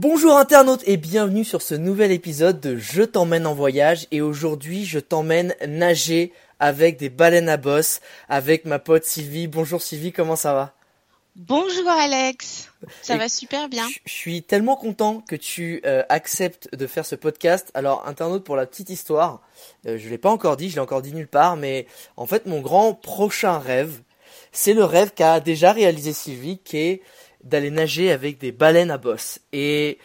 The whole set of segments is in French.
Bonjour internautes et bienvenue sur ce nouvel épisode de Je t'emmène en voyage et aujourd'hui je t'emmène nager avec des baleines à bosse avec ma pote Sylvie. Bonjour Sylvie, comment ça va? Bonjour Alex, ça Et- va super bien. Je je suis tellement content que tu euh, acceptes de faire ce podcast. Alors, internaute, pour la petite histoire, euh, je l'ai pas encore dit, je l'ai encore dit nulle part, mais en fait, mon grand prochain rêve, c'est le rêve qu'a déjà réalisé Sylvie, qui est d'aller nager avec des baleines à bosse. Et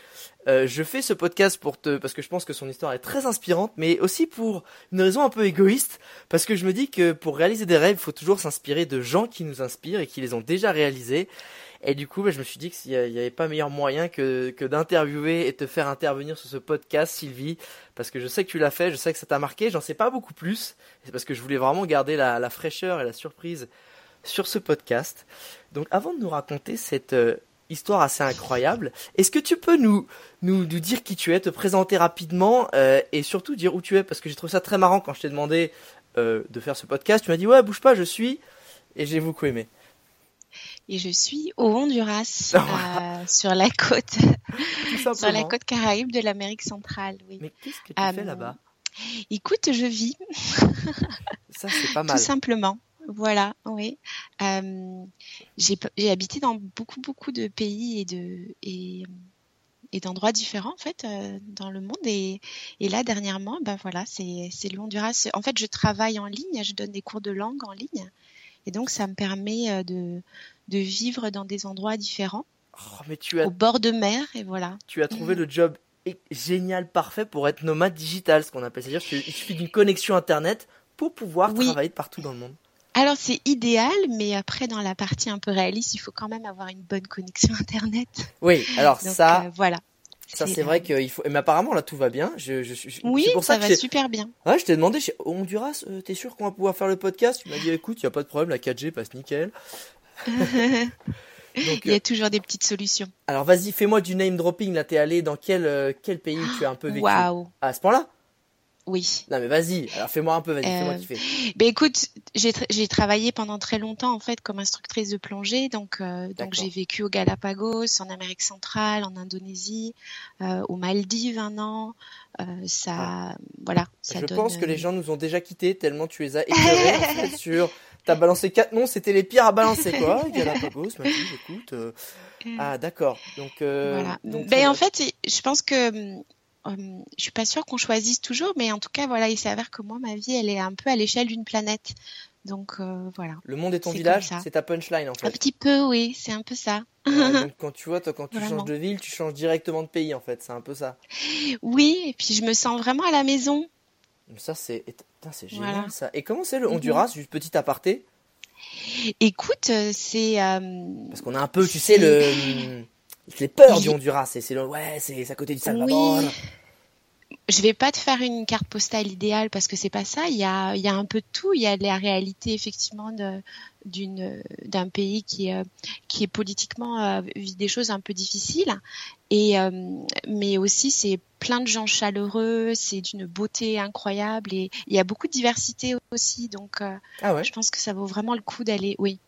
euh, je fais ce podcast pour te, parce que je pense que son histoire est très inspirante, mais aussi pour une raison un peu égoïste, parce que je me dis que pour réaliser des rêves, il faut toujours s'inspirer de gens qui nous inspirent et qui les ont déjà réalisés. Et du coup, bah, je me suis dit qu'il n'y avait pas meilleur moyen que, que d'interviewer et te faire intervenir sur ce podcast, Sylvie, parce que je sais que tu l'as fait, je sais que ça t'a marqué, j'en sais pas beaucoup plus, c'est parce que je voulais vraiment garder la, la fraîcheur et la surprise sur ce podcast. Donc avant de nous raconter cette euh, histoire assez incroyable, est-ce que tu peux nous, nous, nous dire qui tu es, te présenter rapidement euh, et surtout dire où tu es, parce que j'ai trouvé ça très marrant quand je t'ai demandé euh, de faire ce podcast, tu m'as dit ouais, bouge pas, je suis, et j'ai beaucoup aimé. Et je suis au Honduras, sur la côte, sur la côte caraïbe de l'Amérique centrale. Oui. Mais qu'est-ce que tu fais là-bas? Écoute, je vis Ça, c'est pas mal. tout simplement. Voilà, oui. Euh, j'ai habité dans beaucoup beaucoup de pays et de et et d'endroits différents en fait euh, dans le monde et, et là dernièrement ben voilà c'est le Honduras en fait je travaille en ligne je donne des cours de langue en ligne et donc ça me permet de de vivre dans des endroits différents Oh, mais tu as, au bord de mer et voilà tu as trouvé le job génial, parfait pour être nomade digital, ce qu'on appelle. C'est-à-dire qu'il suffit d'une connexion internet pour pouvoir Oui. travailler partout dans le monde. Alors c'est idéal mais après dans la partie un peu réaliste il faut quand même avoir une bonne connexion internet Oui, alors donc ça, euh, voilà ça c'est vrai qu'il faut. Mais apparemment là tout va bien. Je, je, je- oui pour ça, ça que va super bien Ouais, je t'ai demandé, chez Honduras, euh, t'es sûr qu'on va pouvoir faire le podcast? Tu m'as dit, écoute, y a pas de problème, la 4G passe nickel. Donc, il y euh, a toujours des petites solutions alors vas-y, fais-moi du name dropping. Là, t'es allé dans quel euh, quel pays tu as un peu vécu? waouh À ce point-là? Oui Non mais vas-y. Alors fais-moi un peu, vas-y, fais-moi Euh, kiffer. Ben écoute, j'ai tra- j'ai travaillé pendant très longtemps en fait comme instructrice de plongée, donc euh, donc j'ai vécu au Galapagos, en Amérique centrale, en Indonésie, euh, aux Maldives un an. Euh, ça, voilà, ça Ah. Je donne. pense que les gens nous ont déjà quittés tellement tu les as éclairés sur. T'as balancé quatre noms, c'était les pires à balancer quoi. Galapagos, Maldives, écoute. Ah d'accord. Donc. voilà. donc, Ben en fait, je pense que hum, hum, je suis pas sûre qu'on choisisse toujours, mais en tout cas voilà, il s'avère que moi ma vie elle est un peu à l'échelle d'une planète, donc euh, voilà. Le monde est ton village, c'est ta punchline en Un fait. petit peu, oui, c'est un peu ça. Ouais, donc quand tu vois, toi, quand tu Vraiment. changes de ville, tu changes directement de pays en fait. C'est un peu ça. Oui, et puis je me sens vraiment à la maison. Ça c'est, génial Voilà. ça. Et comment c'est le. Honduras, juste petit aparté, Écoute, euh, c'est euh, parce qu'on a un peu, tu sais le. Les peurs du Honduras, c'est ouais, c'est à côté du Salvador. Oui. Je vais pas te faire une carte postale idéale parce que c'est pas ça. Il y a, il y a un peu de tout. Il y a la réalité effectivement d'une, d'un pays qui, euh, qui est politiquement euh, vit des choses un peu difficiles. Et euh, mais aussi c'est plein de gens chaleureux. C'est d'une beauté incroyable et il y a beaucoup de diversité aussi. Donc Ah ouais? je pense que ça vaut vraiment le coup d'aller, oui,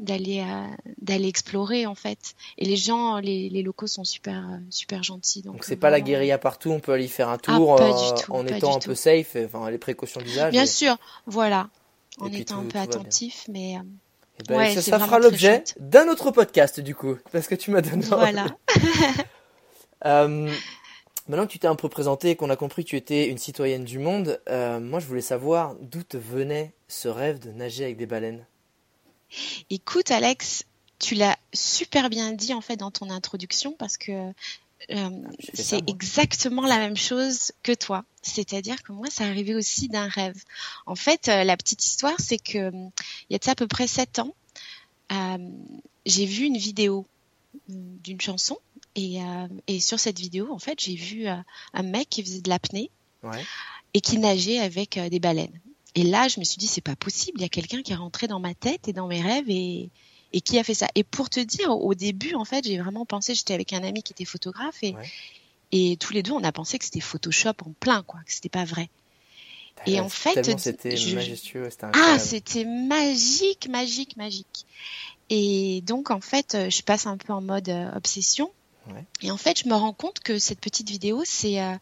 d'aller euh, d'aller explorer en fait. Et les gens, les, les locaux sont super euh, super gentils. Donc, Donc c'est euh, pas la guérilla partout, on peut aller faire un tour Ah, euh, tout, en étant un peu safe, enfin les précautions d'usage. Bien et- sûr, voilà, en Et étant tout- un peu attentif, mais euh, Eh ben, Ouais, ça, fera l'objet d'un autre podcast du coup, parce que tu m'as donné. voilà. Euh, Maintenant que tu t'es un peu présenté qu'on a compris que tu étais une citoyenne du monde, euh, moi je voulais savoir d'où te venait ce rêve de nager avec des baleines. Écoute, Alex, tu l'as super bien dit en fait dans ton introduction parce que euh, c'est exactement la même chose que toi. C'est-à-dire que moi, ça arrivait aussi d'un rêve. En fait, euh, la petite histoire, c'est que il y a de ça à peu près sept ans, euh, j'ai vu une vidéo d'une chanson et, et, sur cette vidéo, en fait, j'ai vu un mec qui faisait de l'apnée ouais. et qui nageait avec des baleines. Et là, je me suis dit, c'est pas possible. Il y a quelqu'un qui est rentré dans ma tête et dans mes rêves et, et qui a fait ça. Et pour te dire, au début, en fait, j'ai vraiment pensé, j'étais avec un ami qui était photographe et, Ouais. et tous les deux, on a pensé que c'était Photoshop en plein, quoi, que c'était pas vrai. Et en fait, c'était je- majestueux, c'était Ah, c'était magique, magique, magique. Et donc, en fait, euh, je passe un peu en mode euh, obsession. Ouais. Et en fait, je me rends compte que cette petite vidéo, c'est, euh,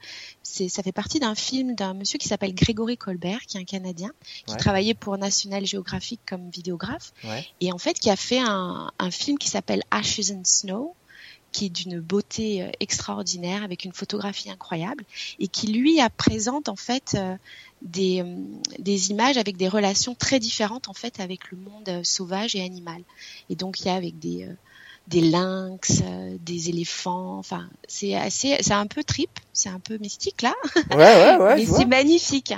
c'est, ça fait partie d'un film d'un monsieur qui s'appelle Grégory Colbert, qui est un Canadien, qui Ouais. travaillait pour National Geographic comme vidéographe, Ouais. et en fait, qui a fait un, un film qui s'appelle Ashes and Snow, qui est d'une beauté euh, extraordinaire, avec une photographie incroyable, et qui lui a présente en fait euh, des, euh, des images avec des relations très différentes en fait avec le monde sauvage et animal. Et donc il y a avec des des lynx, euh, des éléphants, enfin c'est assez, c'est un peu trip, c'est un peu mystique là, Ouais, ouais, ouais, mais c'est magnifique.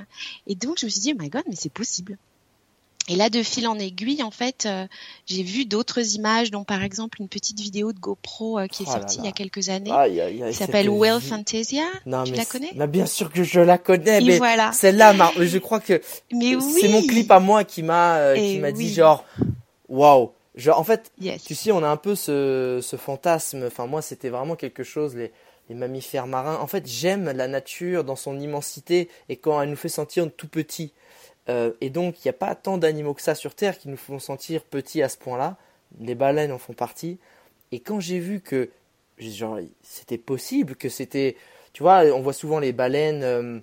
Et donc je me suis dit, oh my god, mais c'est possible. Et là, de fil en aiguille, en fait, euh, j'ai vu d'autres images, dont par exemple une petite vidéo de GoPro euh, qui est Oh sortie là. il y a quelques années, Aïe, aïe, aïe, qui s'appelle Well Fantasia. Non, tu mais la c'est- connais? mais Bien sûr que je la connais, Et mais voilà. celle-là, je crois que Mais oui. c'est mon clip à moi qui m'a euh, qui m'a dit genre waouh. Genre en fait, Yes. tu sais, on a un peu ce, ce fantasme. Enfin moi, c'était vraiment quelque chose les les mammifères marins. En fait, j'aime la nature dans son immensité et quand elle nous fait sentir tout petit. Euh, et donc, il n'y a pas tant d'animaux que ça sur Terre qui nous font sentir petits à ce point-là. Les baleines en font partie. Et quand j'ai vu que genre c'était possible, que c'était, tu vois, on voit souvent les baleines euh,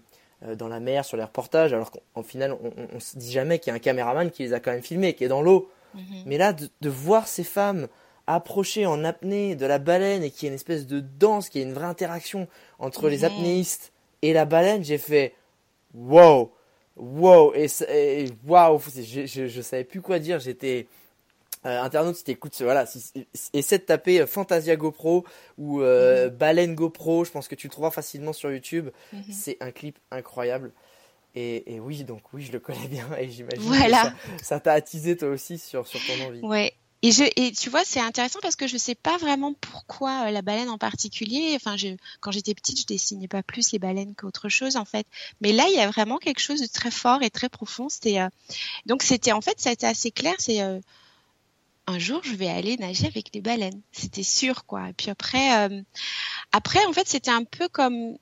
euh, dans la mer sur les reportages, alors qu'en final, on, on, on se dit jamais qu'il y a un caméraman qui les a quand même filmés, qui est dans l'eau. Mhm. Mais là, de, de voir ces femmes approcher en apnée de la baleine et qu'il y a une espèce de danse, qu'il y a une vraie interaction entre les Mhm. apnéistes et la baleine, j'ai fait wow, wow, et, et wow, je, je, je savais plus quoi dire, j'étais. Euh, internaute, si t'écoutes, voilà, si, si- essaie de taper euh, Fantasia GoPro ou euh, Baleine GoPro, je pense que tu le trouveras facilement sur YouTube. Mhm. C'est un clip incroyable. Et, et oui, donc oui, je le connais bien et j'imagine Voilà. que ça- t'a attisé toi aussi sur, sur ton envie. Ouais. Et je et tu vois c'est intéressant parce que je sais pas vraiment pourquoi euh, la baleine en particulier. Enfin je quand j'étais petite je dessinais pas plus les baleines qu'autre chose en fait. Mais là il y a vraiment quelque chose de très fort et très profond. C'était euh, donc c'était en fait ça a été assez clair. C'est euh, un jour je vais aller nager avec les baleines. C'était sûr quoi. Et puis après après en fait c'était un peu comme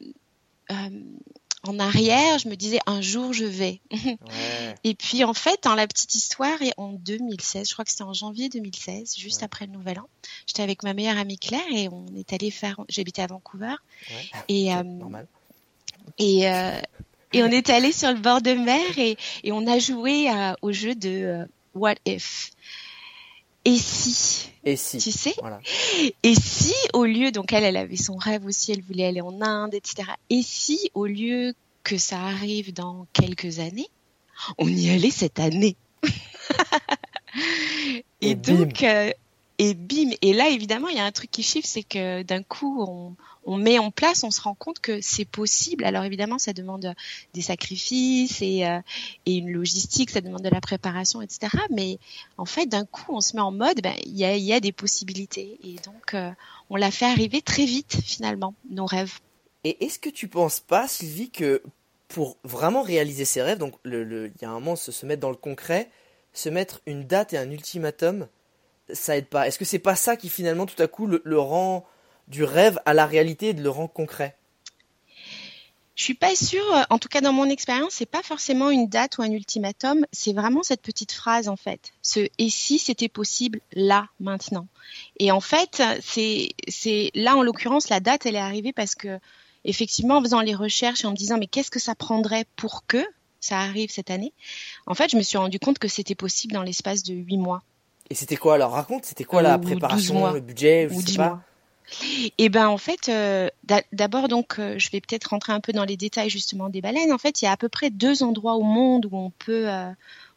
en arrière je me disais un jour je vais. Ouais. Et puis en fait, dans la petite histoire, et en 2016, je crois que c'était en janvier 2016, juste Ouais. après le Nouvel An, j'étais avec ma meilleure amie Claire et on est allé faire. J'habitais à Vancouver Ouais. et euh, Normal. et euh, et on est allé sur le bord de mer et et on a joué à- au jeu de euh, What if. Et si, Et si tu sais, Voilà. et si au lieu, donc elle, elle avait son rêve aussi, elle voulait aller en Inde, etc. Et si au lieu que ça arrive dans quelques années, on y allait cette année Et, Et donc, euh, et bim. Et là, évidemment, il y a un truc qui chiffre, c'est que d'un coup, on, on met en place, on se rend compte que c'est possible. Alors évidemment, ça demande des sacrifices et, euh, et une logistique, ça demande de la préparation, etc. Mais en fait, d'un coup, on se met en mode, ben, il y, a, il y a des possibilités. Et donc, euh, on l'a fait arriver très vite, finalement, nos rêves. Et est-ce que tu penses pas, Sylvie, que pour vraiment réaliser ses rêves, donc le, le- il y a un moment se, se mettre dans le concret, se mettre une date et un ultimatum, ça aide pas? Est-ce que c'est pas ça qui finalement tout à coup le rend du rêve à la réalité et de le rend concret Je suis pas sûre, en tout cas dans mon expérience, c'est pas forcément une date ou un ultimatum, c'est vraiment cette petite phrase en fait. Ce et si c'était possible là, maintenant? Et en fait, c'est c'est là en l'occurrence la date elle est arrivée parce que effectivement en faisant les recherches et en me disant mais qu'est-ce que ça prendrait pour que ça arrive cette année, en fait je me suis rendu compte que c'était possible dans l'espace de huit mois Et c'était quoi? Alors Raconte, c'était quoi Euh, la ou 12 préparation, mois. le budget, je ou sais pas. mois. Et ben en fait, euh, d'abord donc, euh, je vais peut-être rentrer un peu dans les détails justement des baleines. En fait, il y a à peu près deux endroits au monde où on peut euh,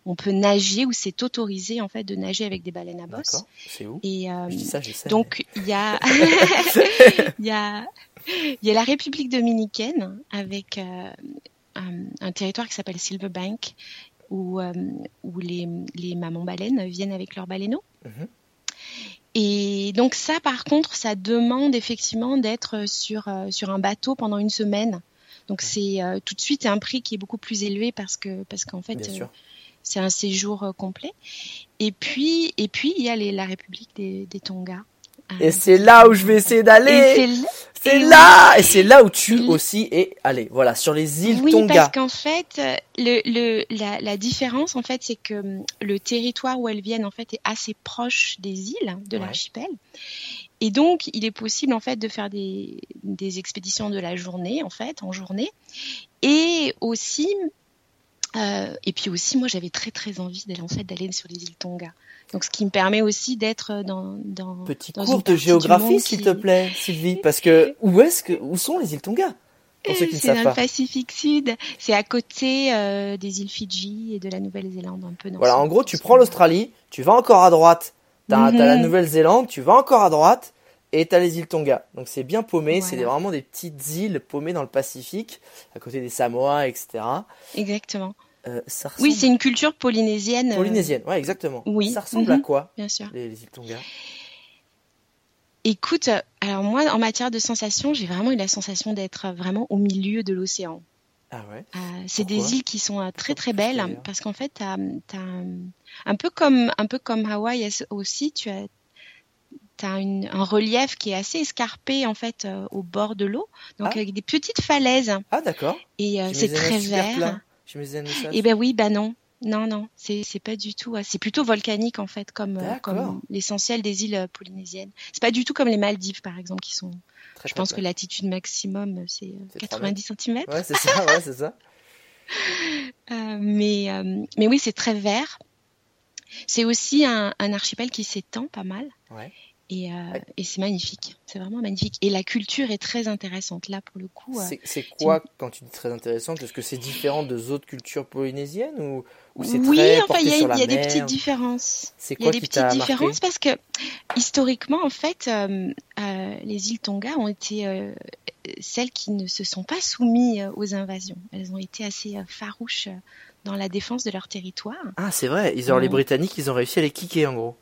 on peut nager, où c'est autorisé en fait de nager avec des baleines à bosse. C'est où? Et Je dis ça, je sais, donc il y a il y a il y a la République dominicaine avec un, un, territoire qui s'appelle Silverbank où où les les mamans baleines viennent avec leurs baleineaux. Mhm. Et donc ça, par contre, ça demande effectivement d'être sur euh, sur un bateau pendant une semaine. Donc c'est euh, tout de suite un prix qui est beaucoup plus élevé parce que parce qu'en fait euh, c'est un séjour complet. Et puis et puis il y a les, la République des, des Tonga et c'est là où je vais essayer d'aller. C'est là, et c'est là où tu aussi es allé. Voilà, sur les îles Tonga. Oui, parce qu'en fait, le, le, la, la différence, en fait, c'est que hum, le territoire où elles viennent, en fait, est assez proche des îles de l'archipel. Et donc, il est possible, en fait, de faire des, des expéditions de la journée, en fait, en journée. Et aussi, euh, et puis aussi, moi, j'avais très très envie d'aller en fait d'aller sur les îles Tonga. Donc, ce qui me permet aussi d'être dans dans petit cours de géographie, s'il te plaît, Sylvie, parce que où est-ce que où sont les îles Tonga C'est dans le Pacifique Sud. C'est à côté euh, des îles Fidji et de la Nouvelle-Zélande, un peu. Dans voilà, en gros, tu prends l'Australie, tu vas encore à droite, t'as as la mhm. Nouvelle-Zélande, tu vas encore à droite, et t'as les îles Tonga. Donc c'est bien paumé, c'est vraiment des petites îles paumées dans le Pacifique, à côté des Samoa, etc. Exactement. Euh, oui, c'est une culture polynésienne. Euh, polynésienne, ouais, exactement. Oui. Ça ressemble à mhm. quoi Bien sûr. Les, îles Tonga? Écoute, alors moi, en matière de sensations, j'ai vraiment eu la sensation d'être vraiment au milieu de l'océan. Ah ouais? Euh, c'est des îles qui sont très très belles parce qu'en fait, t'as, as un peu comme un peu comme Hawaï aussi, tu as tu as un relief qui est assez escarpé en fait au bord de l'eau, donc ah. avec des petites falaises. Ah d'accord. Et c'est très vert. Eh ben oui, bah non. Non, non, c'est pas du tout. C'est plutôt volcanique en fait, comme euh, comme l'essentiel des îles euh, polynésiennes. C'est pas du tout comme les Maldives par exemple, qui sont. je pense que l'altitude maximum euh, c'est 90 cm. Ouais, c'est ça, ouais, c'est ça. mais mais oui, c'est très vert. C'est aussi un, un archipel qui s'étend pas mal. Ouais. Et, euh, et c'est magnifique, c'est vraiment magnifique. Et la culture est très intéressante là pour le coup. Euh, c'est quoi quand tu dis très intéressante? Est-ce que c'est différent de autres cultures polynésiennes ou, ou c'est oui, très enfin il y a, y a des petites différences. C'est quoi Il y a des petites différences? Parce que historiquement en fait euh, euh, les îles Tonga ont été celles qui ne se sont pas soumises aux invasions. Elles ont été assez farouches dans la défense de leur territoire. Ah c'est vrai, ils ont les Britanniques, ils ont réussi à les kicker en gros.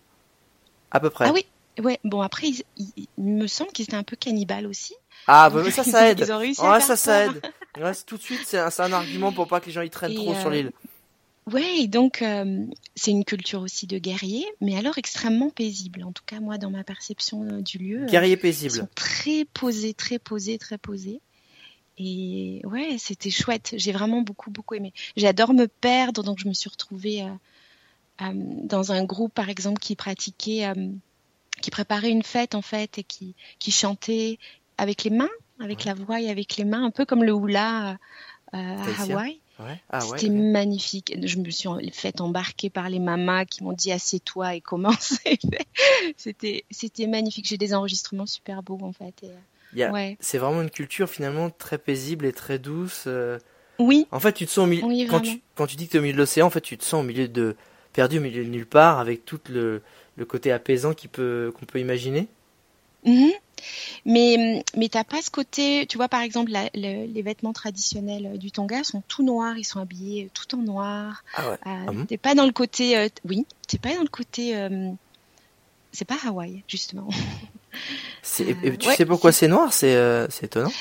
À peu près. Ah oui, Ouais, bon après, il, me semble qu'ils étaient un peu cannibales aussi. Ah, bah, mais ça, ça aide. Ils ont réussi ouais, ça, ça aide. Ouais, tout de suite, c'est un, un, argument pour pas que les gens y traînent trop sur euh, l'île. Ouais, donc euh, c'est une culture aussi de guerriers, mais alors extrêmement paisible. En tout cas, moi, dans ma perception euh, du lieu, guerriers paisibles, ils sont très posés, très posés, très posés. Et ouais, c'était chouette. J'ai vraiment beaucoup, beaucoup aimé. J'adore me perdre, donc je me suis retrouvée dans un groupe, par exemple, qui pratiquait qui préparait une fête en fait et qui, qui chantait avec les mains, avec la voix et avec les mains, un peu comme le hula euh, à Hawaï. Ah C'était magnifique. Je me suis fait embarquer par les mamas qui m'ont dit assieds-toi et commence. c'était magnifique. J'ai des enregistrements super beaux en fait. ouais. C'est vraiment une culture finalement très paisible et très douce. Euh. Oui. En fait, tu te sens au milieu. quand, tu, quand tu dis que tu es au milieu de l'océan, en fait, tu te sens au milieu de perdu au milieu de nulle part avec tout le le côté apaisant qu'on peut, imaginer mhm. Mais, mais t'as pas ce côté, tu vois par exemple les vêtements traditionnels du Tonga sont tout noirs, ils sont habillés tout en noir. Ah ouais. Euh, ah t'es pas dans le côté, euh, oui, t'es pas dans le côté, euh, c'est pas Hawaï justement. tu sais pourquoi c'est noir? C'est étonnant.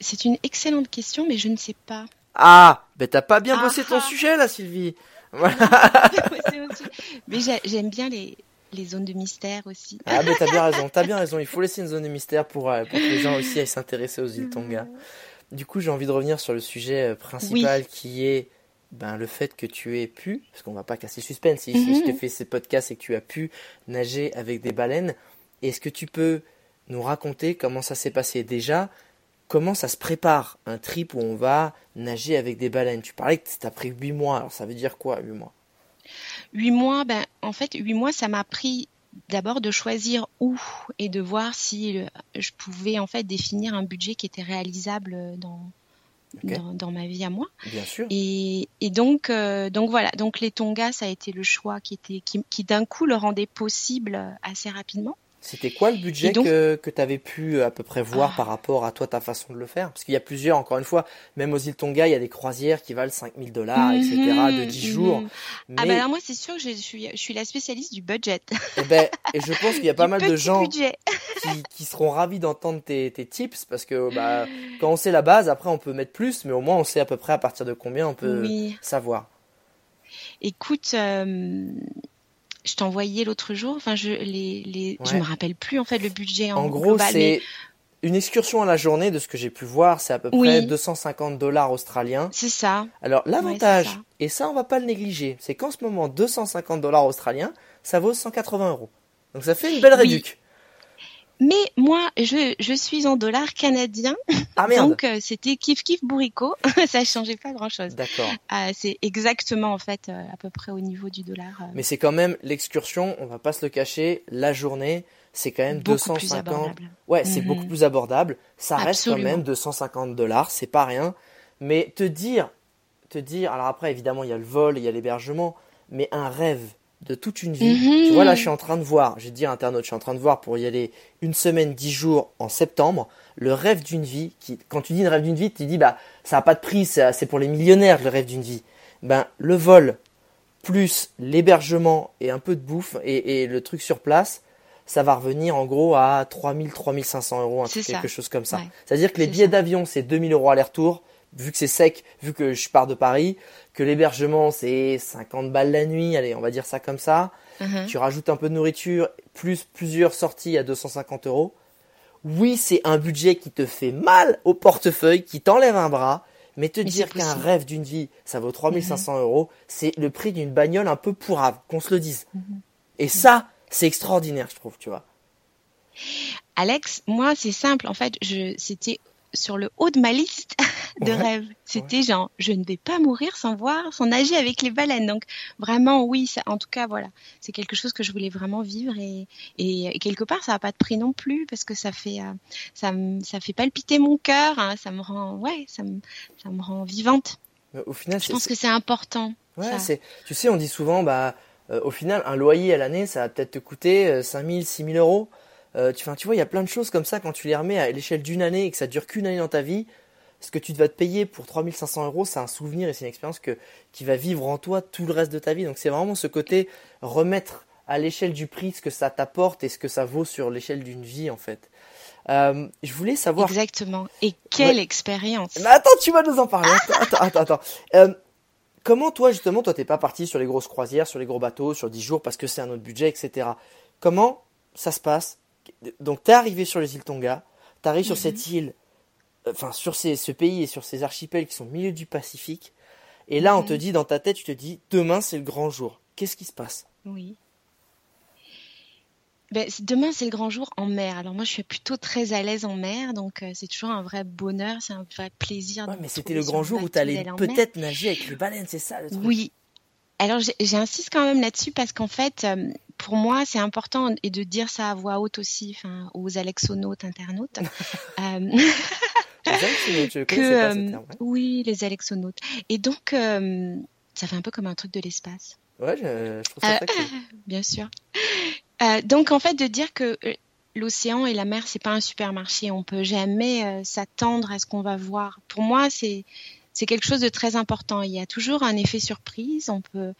C'est une excellente question, mais je ne sais pas. Ah, ben t'as pas bien bossé ton ah. sujet là, Sylvie. Mais j'aime bien les, les zones de mystère aussi. Ah mais t'as bien raison, t'as bien raison. Il faut laisser une zone de mystère pour, euh, pour que les gens aussi aillent s'intéresser aux îles Tonga. Du coup, j'ai envie de revenir sur le sujet euh, principal qui est ben, le fait que tu aies pu, parce qu'on va pas casser suspense, si mm tu fais ces podcasts et que tu as pu nager avec des baleines, est-ce que tu peux nous raconter comment ça s'est passé déjà comment ça se prépare un trip où on va nager avec des baleines Tu parlais que ça t'a pris 8 mois, alors ça veut dire quoi 8 mois? 8 mois, ben, en fait, 8 mois, ça m'a pris d'abord de choisir où et de voir si euh, je pouvais en fait définir un budget qui était réalisable dans Ok. dans, dans ma vie à moi. Bien sûr. Et, et donc, euh, donc voilà, donc les Tonga, ça a été le choix qui était, qui, qui d'un coup le rendait possible euh, assez rapidement. C'était quoi le budget Et donc- que, que tu avais pu euh, à peu près voir Ah. par rapport à toi, ta façon de le faire? Parce qu'il y a plusieurs, encore une fois, même aux îles Tonga, il y a des croisières qui valent 5000 dollars, etc., de 10 Mhm, jours. mhm. Mais, Ah bah alors moi c'est sûr que je suis, je suis la spécialiste du budget. eh ben, et je pense qu'il y a pas mal de gens qui seront ravis d'entendre tes, tes tips, parce que bah, quand on sait la base, après on peut mettre plus, mais au moins on sait à peu près à partir de combien on peut Oui. savoir. Écoute, euh, je t'envoyais l'autre jour. Enfin, je les, les, je me rappelle plus en fait le budget en, En gros, mais c'est une excursion à la journée, de ce que j'ai pu voir, c'est à peu Oui. près 250 dollars australiens. c'est ça. Alors l'avantage, Ouais, c'est ça. et ça on va pas le négliger, c'est qu'en ce moment 250 dollars australiens, ça vaut 180 euros. Donc ça fait une belle Oui. Mais moi, je, je suis en dollars canadiens, Ah merde. donc euh, c'était kiff kiff bourricot. ça changeait pas grand chose. D'accord. c'est exactement en fait euh, à peu près au niveau du dollar. euh, Mais c'est quand même l'excursion, on va pas se le cacher, la journée, c'est quand même beaucoup plus 250. abordable. Ouais, c'est Mhm. beaucoup plus abordable. Ça reste quand même 250 dollars, c'est pas rien. Mais te dire, te dire, alors après évidemment il y a le vol, il y a l'hébergement, mais un rêve de toute une vie. Tu vois là, je suis en train de voir, j'ai dit à internaute, je suis en train de voir pour y aller une semaine, dix jours en septembre, le rêve d'une vie. Qui, quand tu dis le rêve d'une vie, tu dis bah ça a pas de prix, c'est pour les millionnaires le rêve d'une vie. Ben le vol plus l'hébergement et un peu de bouffe et, et le truc sur place, ça va revenir en gros à 3000, 3500 euros, ça. quelque chose comme ça. Ouais. C'est-à-dire que les billets d'avion, c'est 2000 euros aller-retour, vu que c'est sec, vu que je pars de Paris, que l'hébergement, c'est 50 balles la nuit, allez, on va dire ça comme ça. Mhm. Tu rajoutes un peu de nourriture, plus plusieurs sorties à 250 euros. Oui, c'est un budget qui te fait mal au portefeuille, qui t'enlève un bras, mais te Mais dire qu'un rêve d'une vie, ça vaut 3500 euros, c'est le prix d'une bagnole un peu pourrave, qu'on se le dise. Mhm. Et ça, c'est extraordinaire, je trouve, tu vois. Alex, moi c'est simple. En fait, je c'était sur le haut de ma liste de Ouais. rêves. C'était genre, je ne vais pas mourir sans voir, sans nager avec les baleines. Donc vraiment, oui, ça, en tout cas, voilà, c'est quelque chose que je voulais vraiment vivre et, et, et quelque part, ça n'a pas de prix non plus parce que ça fait, euh, ça, me- ça fait palpiter mon cœur. hein, ça me rend, ouais, ça me, ça me rend vivante. Mais au final, Je pense que c'est important. Ouais, c'est, tu sais, on dit souvent, bah, euh, au final, un loyer à l'année, ça va peut-être te coûter euh, 5000, 6000 euros. Euh, tu, tu vois, il y a plein de choses comme ça quand tu les remets à l'échelle d'une année et que ça dure qu'une année dans ta vie. Ce que tu vas te payer pour 3500 euros, c'est un souvenir et c'est une expérience que, qui va vivre en toi tout le reste de ta vie. Donc c'est vraiment ce côté remettre à l'échelle du prix ce que ça t'apporte et ce que ça vaut sur l'échelle d'une vie en fait. Euh, je voulais savoir Exactement. Et quelle Ouais. expérience. mais attends, tu vas nous en parler. Attends, attends, attends. attends. Euh, comment toi, justement, toi, t'es pas parti sur les grosses croisières, sur les gros bateaux, sur 10 jours parce que c'est un autre budget, etc. Comment ça se passe Donc, t'es arrivé sur les îles Tonga, t'arrives sur cette île, euh, enfin, sur ces, ce pays et sur ces archipels qui sont au milieu du Pacifique. Et là, on te dit, dans ta tête, tu te dis, demain, c'est le grand jour. Qu'est-ce qui se passe? Oui. Ben, demain, c'est le grand jour en mer. Alors moi, je suis plutôt très à l'aise en mer, donc euh, c'est toujours un vrai bonheur, c'est un vrai plaisir. Ouais, mais c'était le grand jour où en mer. peut-être nager avec les baleines, c'est ça le truc? Oui. Alors j'insiste quand même là-dessus parce qu'en fait, euh, pour moi, c'est important et de dire ça à voix haute aussi, enfin, aux alexonautes, internautes. Euh, que que euh, terme, ouais. oui, les alexonautes. Et donc, euh, ça fait un peu comme un truc de l'espace. Ouais, je, je trouve ça Euh, cool. bien sûr. Euh, donc en fait de dire que l'océan et la mer c'est pas un supermarché, on peut jamais s'attendre à ce qu'on va voir. Pour moi c'est c'est quelque chose de très important. Il y a toujours un effet surprise. On peut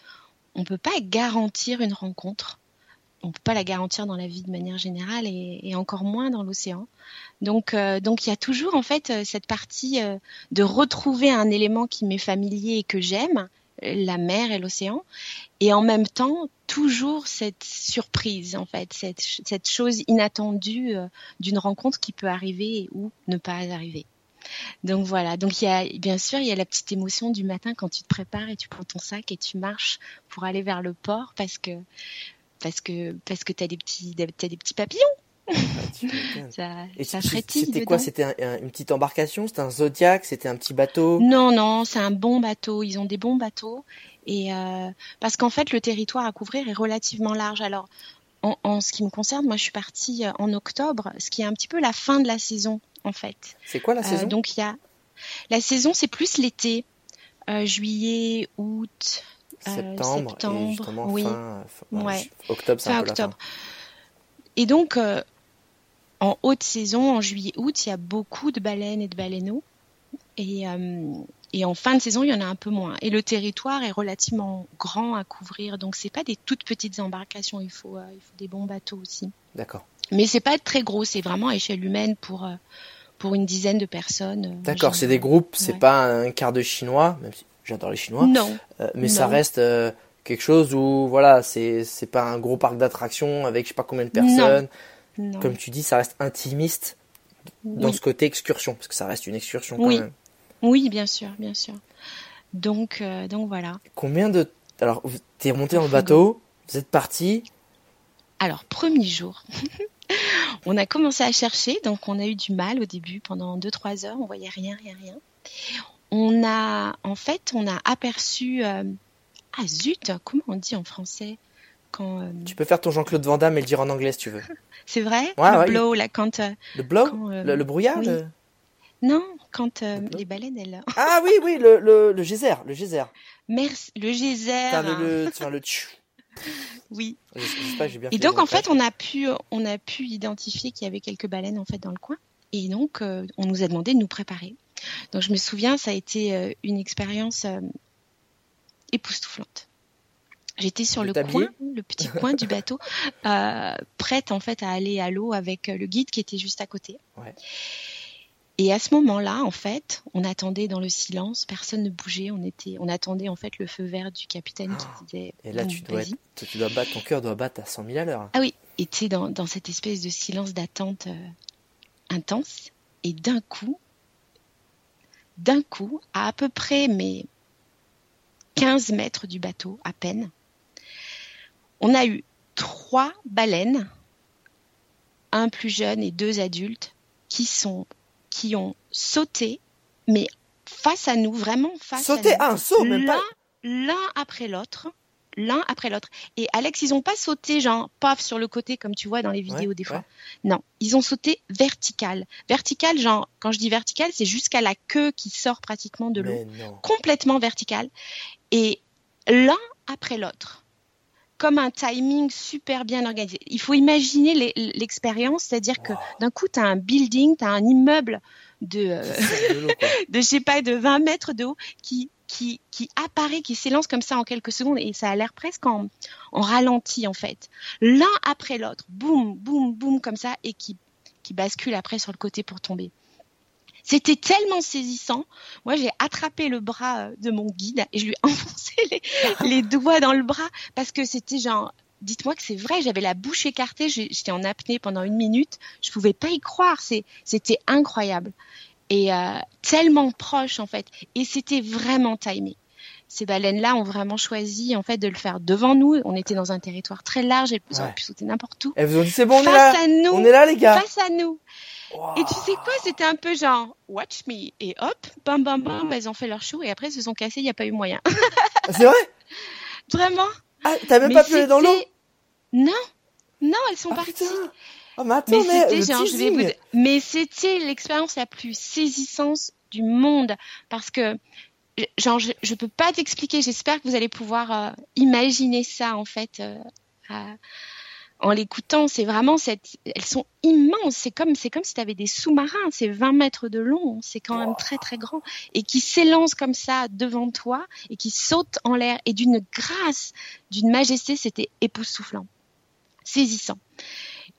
on peut pas garantir une rencontre. On peut pas la garantir dans la vie de manière générale et, encore moins dans l'océan. Donc euh, donc il y a toujours en fait euh, cette partie euh, de retrouver un élément qui m'est familier et que j'aime, euh, la mer et l'océan et en même temps toujours cette surprise en fait cette, cette chose inattendue d'une rencontre qui peut arriver ou ne pas arriver donc voilà donc il y a bien sûr il y a la petite émotion du matin quand tu te prépares et tu prends ton sac et tu marches pour aller vers le port parce que parce que parce que t'as des petits t'as des petits papillons Ah, ça Et ça C'était quoi? C'était un- un- une petite embarcation? C'était un Zodiac? C'était un petit bateau? Non, non, c'est un bon bateau. Ils ont des bons bateaux. Et euh, parce qu'en fait, le territoire à couvrir est relativement large. Alors, en, en ce qui me concerne, moi, je suis partie euh, en octobre, ce qui est un petit peu la fin de la saison, en fait. C'est quoi la Euh, saison? donc il y a la saison, c'est plus l'été, Euh, juillet, août, Septembre, septembre, et justement oui. fin, fin- Ouais. ju- octobre, fin un peu la fin. octobre. Et donc, euh, en haute saison, en juillet-août, il y a beaucoup de baleines et de baleineaux. Et, euh, et en fin de saison, il y en a un peu moins. Et le territoire est relativement grand à couvrir, donc c'est pas des toutes petites embarcations. Il faut, euh, il faut des bons bateaux aussi. D'accord. Mais c'est pas très gros. C'est vraiment à échelle humaine pour euh, pour une dizaine de personnes. euh, D'accord, c'est des groupes, c'est Ouais. pas un quart de chinois, même si j'adore les chinois, Non, euh, mais ça reste euh, quelque chose où, voilà, c'est pas un gros parc d'attractions avec je sais pas combien de personnes. non. Comme tu dis, ça reste intimiste dans Oui. ce côté excursion, parce que ça reste une excursion quand Oui. même. Oui, bien sûr, bien sûr. Donc, euh, donc voilà. Combien de... Alors, t'es remonté dans le bateau, vous êtes parti, Alors, premier jour, on a commencé à chercher, donc on a eu du mal au début pendant 2-3 heures, on voyait rien, rien, rien. On a, en fait, on a aperçu, euh, ah zut, comment on dit en français quand euh, tu peux faire ton Jean-Claude Van Damme et le dire en anglais si tu veux. c'est vrai, Ouais, le ouais. blow là, quand euh, Le blow? Quand, euh, le, le brouillard oui. le- non, quand les baleines elles, Ah oui, oui, le, le, le geyser, le geyser. merci, le geyser, Enfin, le, hein, le, oui. Je sais je sais pas, j'ai bien Et donc en fait, on a pu, on a pu identifier qu'il y avait quelques baleines en fait dans le coin. Et donc, on nous a demandé de nous préparer. Donc je me souviens, ça a été euh, une expérience euh, époustouflante. J'étais sur le coin, le petit coin du bateau, euh, prête en fait à aller à l'eau avec le guide qui était juste à côté. Ouais. Et à ce moment-là, en fait, on attendait dans le silence, personne ne bougeait, on était, on attendait en fait le feu vert du capitaine Ah. qui disait. Et là, tu dois, être- tu dois battre, ton cœur doit battre à 100 000 à l'heure. Ah oui, et tu dans, dans cette espèce de silence d'attente euh, intense, et d'un coup, d'un coup, à à peu près mais 15 mètres du bateau, à peine, on a eu trois baleines, un plus jeune et deux adultes, qui sont, qui ont sauté, mais face à nous, vraiment face à nous un saut, même pas. l'un après l'autre, l'un après l'autre. Et Alex, ils ont pas sauté genre paf sur le côté comme tu vois dans les vidéos Ouais, des fois. ouais. Non, ils ont sauté vertical. Vertical, genre quand je dis vertical, c'est jusqu'à la queue qui sort pratiquement de l'eau, complètement vertical. Et l'un après l'autre. Comme un timing super bien organisé. Il faut imaginer l'expérience, c'est-à-dire que d'un coup, tu as un building, tu as un immeuble de, euh, de je sais pas de 20 mètres de haut qui qui apparaît qui s'élance comme ça en quelques secondes et ça a l'air presque en, en ralenti en fait. L'un après l'autre boum boum boum comme ça et qui bascule après sur le côté pour tomber. C'était tellement saisissant. Moi j'ai attrapé le bras euh, de mon guide et je lui ai enfoncé les, les doigts dans le bras parce que c'était genre dites-moi que c'est vrai j'avais la bouche écartée j'étais en apnée pendant une minute je pouvais pas y croire c'était incroyable et euh, tellement proche en fait. Et c'était vraiment timé. Ces baleines-là ont vraiment choisi en fait de le faire devant nous. On était dans un territoire très large, elles Ouais. auraient pu sauter n'importe où. Elles vous ont dit c'est bon, on est face là. à nous, On est là, les gars. face à nous. Et tu sais quoi, c'était un peu genre watch me et hop, bam bam bam, elles ont fait leur show et après elles se sont cassées, il n'y a pas eu moyen. C'est vrai? Vraiment. Ah, t'as même Mais pas pu aller dans l'eau? Non, non, elles sont Ah parties. putain Oh, mais attends, Mais mais, c'était le genre, je vais teasing. vous- mais c'était l'expérience la plus saisissante du monde parce que genre je, je peux pas t'expliquer. J'espère que vous allez pouvoir euh, imaginer ça en fait euh, à- en l'écoutant. C'est vraiment cette, elles sont immenses. C'est comme c'est comme si tu avais des sous-marins. C'est 20 mètres de long. C'est quand même très très grand et qui s'élancent comme ça devant toi et qui sautent en l'air et d'une grâce, d'une majesté. C'était époustouflant, saisissant.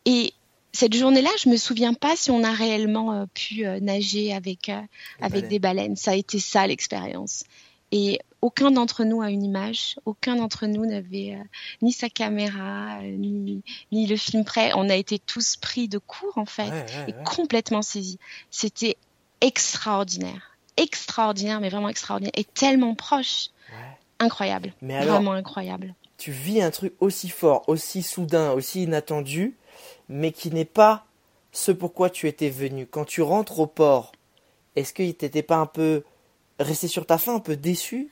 Et cette journée-là, je me souviens pas si on a réellement euh, pu euh, nager avec euh, Les avec baleines. des baleines. Ça a été ça l'expérience. Et aucun d'entre nous a une image, aucun d'entre nous n'avait euh, ni sa caméra, euh, ni, ni le film prêt. On a été tous pris de court en fait, Ouais, ouais, et ouais. complètement saisis. C'était extraordinaire, extraordinaire, mais vraiment extraordinaire, et tellement proche, Ouais. incroyable, Mais alors, vraiment incroyable. Tu vis un truc aussi fort, aussi soudain, aussi inattendu, mais qui n'est pas ce pourquoi tu étais venu. Quand tu rentres au port, est-ce que t'étais pas un peu resté sur ta faim, un peu déçu?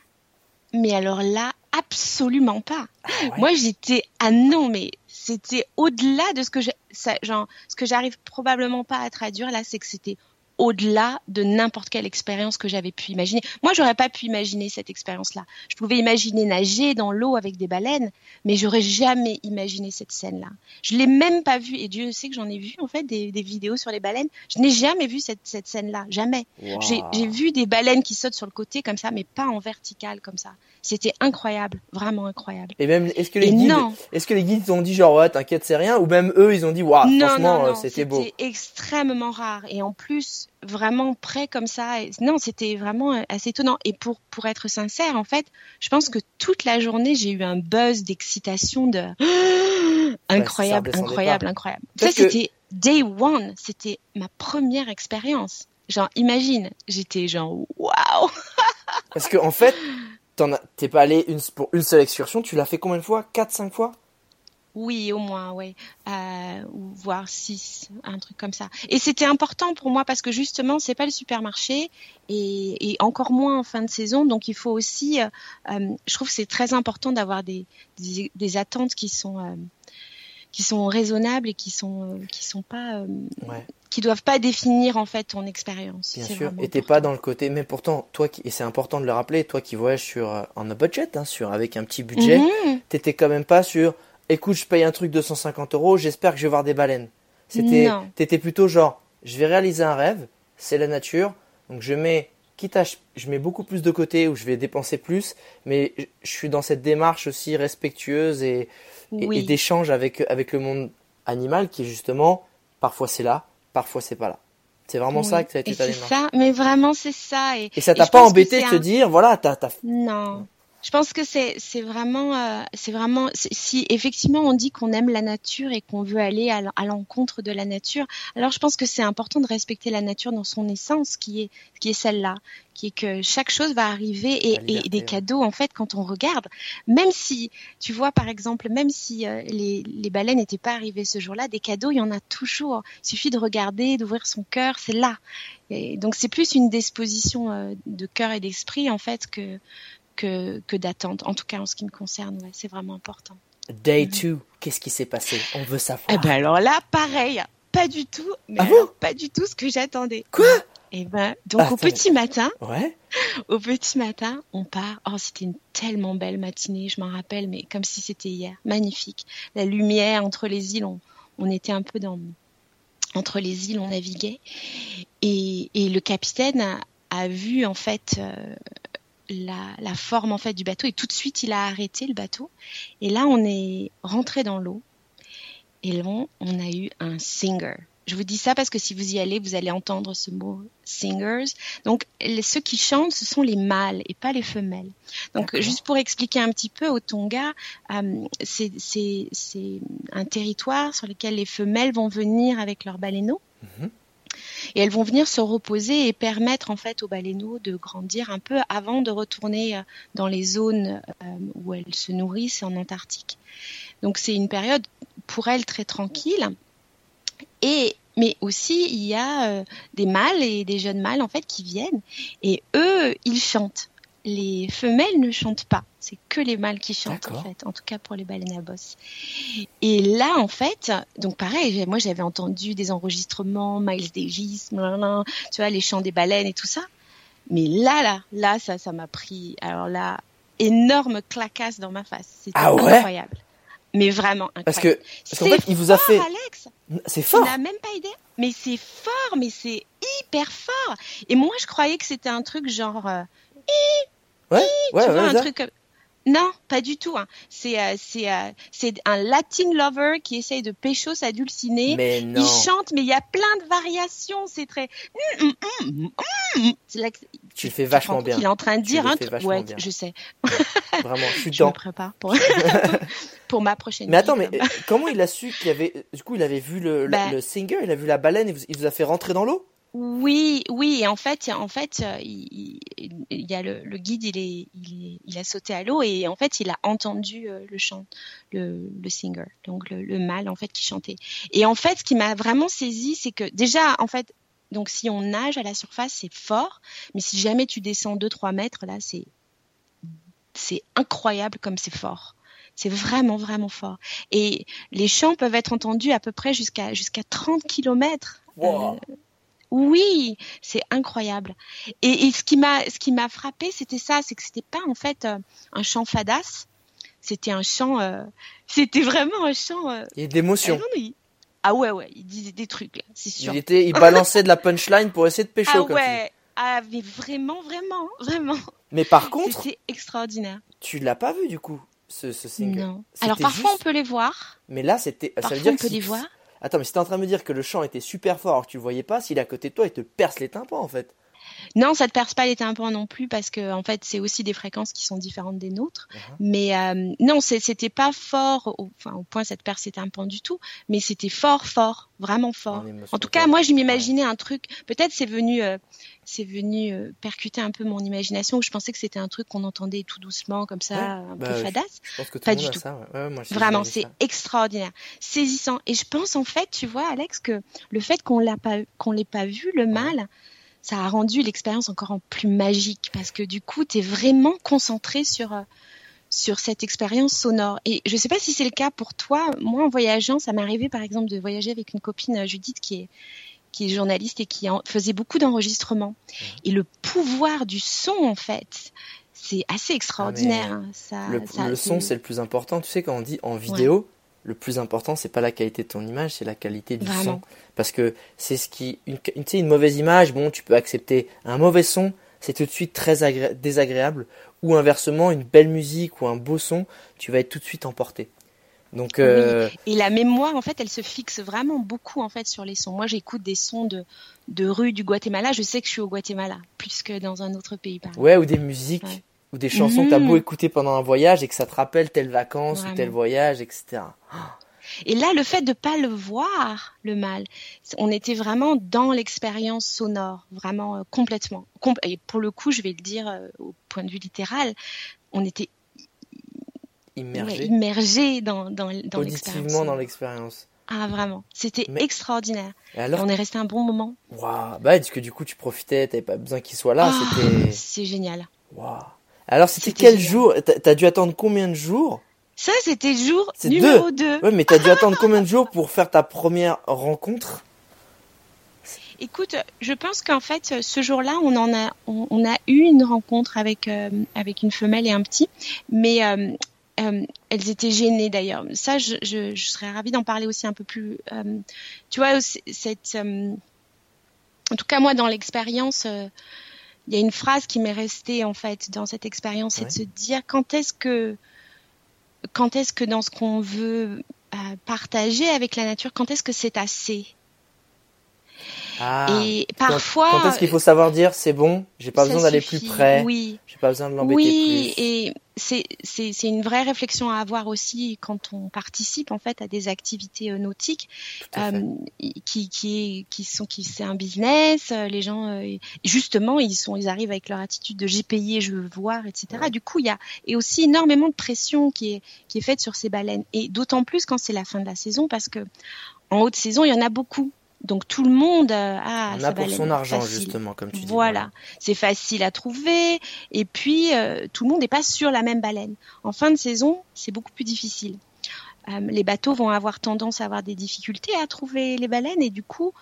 Mais alors là, absolument pas. Ah ouais? Moi, j'étais ah non, mais c'était au-delà de ce que j'ai, ça, genre, ce que j'arrive probablement pas à traduire là, c'est que c'était au-delà de n'importe quelle expérience que j'avais pu imaginer. Moi, j'aurais pas pu imaginer cette expérience-là. Je pouvais imaginer nager dans l'eau avec des baleines, mais j'aurais jamais imaginé cette scène-là. Je l'ai même pas vue, et Dieu sait que j'en ai vu en fait des, des vidéos sur les baleines. Je n'ai jamais vu cette, cette scène-là, jamais. Wow. J'ai j'ai vu des baleines qui sautent sur le côté comme ça, mais pas en vertical comme ça. C'était incroyable, vraiment incroyable. Et même, est-ce que les Et guides, est-ce que les guides t'ont dit genre ouais t'inquiète c'est rien ou même eux ils ont dit waouh franchement euh, c'était beau. C'était extrêmement rare et en plus vraiment près comme ça. Et- Non, c'était vraiment euh, assez étonnant. Et pour pour être sincère, en fait, je pense que toute la journée j'ai eu un buzz d'excitation de incroyable, incroyable, pas. incroyable. Ça que- c'était day one, c'était ma première expérience. Genre imagine, j'étais genre waouh. Parce que en fait t'es pas allé pour une seule excursion, tu l'as fait combien de fois? 4 5 fois? Oui, au moins, ouais. Euh, voire six, un truc comme ça. Et c'était important pour moi parce que justement, c'est pas le supermarché et, encore moins en fin de saison. Donc, il faut aussi, euh, euh, je trouve que c'est très important d'avoir des, des, attentes qui sont qui sont raisonnables et qui sont euh, qui sont pas euh, Ouais. qui doivent pas définir en fait ton expérience. Bien sûr, et t'es pas dans le côté, mais pourtant, toi, qui, et c'est important de le rappeler, toi qui voyages sur, euh, en budget, hein, sur, avec un petit budget, Mhm. t'étais quand même pas sur, écoute, je paye un truc de 150 euros, j'espère que je vais voir des baleines. C'était, t'étais plutôt genre, je vais réaliser un rêve, c'est la nature, donc je mets, quitte à, je mets beaucoup plus de côté où je vais dépenser plus, mais je suis dans cette démarche aussi respectueuse et- Oui. et d'échange avec, avec le monde animal qui justement, parfois c'est là, parfois c'est pas là. C'est vraiment ça que ça a été Et ta c'est démarche. ça, mais vraiment c'est ça. Et, Et ça et t'a pas embêté de te dire, voilà, t'as, t'as, Non. Je pense que c'est c'est vraiment euh, c'est vraiment si effectivement on dit qu'on aime la nature et qu'on veut aller à l'en- à l'encontre de la nature, alors je pense que c'est important de respecter la nature dans son essence qui est qui est celle-là, qui est que chaque chose va arriver et, et des cadeaux en fait quand on regarde, même si tu vois par exemple même si euh, les les baleines n'étaient pas arrivées ce jour-là, des cadeaux il y en a toujours. Il suffit de regarder, d'ouvrir son cœur, c'est là. Et donc c'est plus une disposition euh, de cœur et d'esprit en fait que que, que d'attente. En tout cas, en ce qui me concerne, ouais, c'est vraiment important. day two, qu'est-ce qui s'est passé? On veut savoir. Eh ben alors là, pareil, pas du tout, mais Ah bon? pas du tout ce que j'attendais. Quoi? Eh ben, donc au petit matin, Ouais. au petit matin, on part. Oh, c'était une tellement belle matinée, je m'en rappelle, mais comme si c'était hier. Magnifique. La lumière entre les îles, on, on était un peu dans entre les îles, on naviguait, et, et le capitaine a, a vu en fait euh, la, la forme en fait du bateau, et tout de suite il a arrêté le bateau. Et là, on est rentré dans l'eau, et là, on a eu un singer. Je vous dis ça parce que si vous y allez, vous allez entendre ce mot singers. Donc, les- ceux qui chantent, ce sont les mâles et pas les femelles. Donc, juste pour expliquer un petit peu, au Tonga, euh, c'est c'est- c'est un territoire sur lequel les femelles vont venir avec leurs baleineaux. Mhm. Et elles vont venir se reposer et permettre en fait aux baleineaux de grandir un peu avant de retourner euh, dans les zones euh, où elles se nourrissent en Antarctique. Donc c'est une période pour elles très tranquille. Et mais aussi il y a euh, des mâles et des jeunes mâles en fait qui viennent et eux ils chantent. Les femelles ne chantent pas, c'est que les mâles qui chantent en fait, en tout cas pour les baleines à bosse. Et là en fait, donc pareil, moi j'avais entendu des enregistrements, Miles Davis, blablabla, tu vois les chants des baleines et tout ça. Mais là là, là ça ça m'a pris alors là énorme clacasse dans ma face, c'était Ah ouais? incroyable. Mais vraiment incroyable. Parce que, parce qu'en fait, il vous a fort, fait, Alex. c'est fort. n'as même pas idée. Mais c'est fort, mais c'est hyper fort. Et moi, je croyais que c'était un truc genre, euh, Ouais, ouais, tu vois, ouais, un ça. truc. comme- Non, pas du tout. hein. C'est euh, c'est euh, c'est un Latin lover qui essaye de pécho sa dulcinée. Mais non. Il chante, mais il y a plein de variations. C'est très. C'est là que Tu le fais vachement bien. qu'il est en train de dire un truc. vachement Ouais, bien. je sais. Vraiment, je suis Je me dedans. prépare pour pour ma prochaine. Mais attends, vie, mais euh, comment il a su qu'il y avait, du coup, il avait vu le, le- Bah. le singer, il a vu la baleine, il vous, il vous a fait rentrer dans l'eau? Oui, oui, et en fait, en fait, euh, il, y a le, guide, il est, il, est- il a sauté à l'eau et en fait, il a entendu euh, le chant, le, singer, donc le, le mâle en fait qui chantait. Et en fait, ce qui m'a vraiment saisi, c'est que déjà, en fait, donc si on nage à la surface, c'est fort, mais si jamais tu descends 2-3 mètres, là, c'est c'est incroyable comme c'est fort. C'est vraiment, vraiment fort. Et les chants peuvent être entendus à peu près jusqu'à jusqu'à 30 km. Wow. Oui, c'est incroyable. Et, et, ce qui m'a ce qui m'a frappé, c'était ça, c'est que c'était pas en fait euh, un chant fadas, c'était un chant, euh, c'était vraiment un chant. Euh, y a d'émotion. Ah ouais ouais, il disait des trucs là, c'est sûr. Il était, il balançait de la punchline pour essayer de pécho ah comme ouais. Ah mais vraiment vraiment vraiment. Mais par contre, c'était extraordinaire. Tu l'as pas vu du coup ce, ce single Non. Alors parfois juste... on peut les voir. Mais là c'était, ça veut dire on que peut si... les voir. Attends, mais si t'es en train de me dire que le chant était super fort alors que tu le voyais pas, s'il est à côté de toi, il te perce les tympans en fait. Non, ça te perce pas les tympans non plus parce que en fait c'est aussi des fréquences qui sont différentes des nôtres. Uh -huh. Mais euh, non, c'était pas fort, au, enfin au point ça te perce les tympans du tout, mais c'était fort, fort, vraiment fort. En, en tout cas, moi je m'imaginais un truc. Peut-être c'est venu, euh, c'est venu euh, percuter un peu mon imagination où je pensais que c'était un truc qu'on entendait tout doucement comme ça, ouais, un bah, peu fadasse. Je pense que tout pas du a tout. Ça, ouais. Ouais, moi, Vraiment, c'est extraordinaire, saisissant. Et je pense en fait, tu vois, Alex, que le fait qu'on l'a pas, qu'on l'ait pas vu, le mal ça a rendu l'expérience encore en plus magique parce que du coup, tu es vraiment concentré sur, euh, sur cette expérience sonore. Et je ne sais pas si c'est le cas pour toi. Moi, en voyageant, ça m'est arrivé par exemple de voyager avec une copine, euh, Judith, qui est, qui est journaliste et qui en, faisait beaucoup d'enregistrements. Et le pouvoir du son, en fait, c'est assez extraordinaire. Ah, ça, le, ça, le son, c'est le plus important. Tu sais, quand on dit en vidéo, ouais le plus important, c'est pas la qualité de ton image, c'est la qualité du Vraiment. son. Parce que c'est ce qui, une, une, une mauvaise image, bon, tu peux accepter. Un mauvais son, c'est tout de suite très agré désagréable. Ou inversement, une belle musique ou un beau son, tu vas être tout de suite emporté. Donc, euh... oui. Et la mémoire, en fait, elle se fixe vraiment beaucoup en fait sur les sons. Moi, j'écoute des sons de, de rue du Guatemala. Je sais que je suis au Guatemala, plus que dans un autre pays. Par ouais, ou des musiques. Ouais ou des chansons mmh. que tu as beau écouter pendant un voyage et que ça te rappelle telle vacances Vraiment. ou tel voyage, etc. Et là, le fait de pas le voir, le mal, on était vraiment dans l'expérience sonore, vraiment euh, complètement. Et pour le coup, je vais le dire euh, au point de vue littéral, on était immergé, ouais, immergé dans, dans, dans l'expérience. dans l'expérience. Ah vraiment, c'était Mais... extraordinaire. Et alors, et on est resté un bon moment. Waouh, bah que du coup tu profitais, t'avais pas besoin qu'il soit là, oh, c'était. C'est génial. Waouh. Alors c'était quel jour? T'as dû attendre combien de jours? Ça c'était jour numéro 2. Ouais, mais t'as dû attendre combien de jours pour faire ta première rencontre? Écoute, je pense qu'en fait, ce jour-là, on en a, on, on, a eu une rencontre avec euh, avec une femelle et un petit, mais euh, euh, elles étaient gênées d'ailleurs. Ça, je, je, je, serais ravie d'en parler aussi un peu plus. tu vois, cette, en tout cas moi, dans l'expérience il y a une phrase qui m'est restée en fait dans cette expérience, c'est Ouais. de se dire quand est-ce que quand est-ce que dans ce qu'on veut euh, partager avec la nature, quand est-ce que c'est assez? Ah. Et Quand- parfois Quand, est-ce qu'il faut savoir dire c'est bon, j'ai pas besoin d'aller plus près, Oui, j'ai pas besoin de l'embêter oui, plus. et c'est c'est c'est une vraie réflexion à avoir aussi quand on participe en fait à des activités euh, nautiques euh, qui qui qui sont qui c'est un business euh, les gens euh, justement ils sont ils arrivent avec leur attitude de j'ai payé je veux voir etc Ouais. du coup il y a et aussi énormément de pression qui est qui est faite sur ces baleines et d'autant plus quand c'est la fin de la saison parce que en haute saison il y en a beaucoup donc tout le monde euh, a On a pour son argent facile. justement, comme tu dis. Voilà, c'est facile à trouver et puis euh, tout le monde n'est pas sur la même baleine. En fin de saison, c'est beaucoup plus difficile. Euh, les bateaux vont avoir tendance à avoir des difficultés à trouver les baleines et du coup,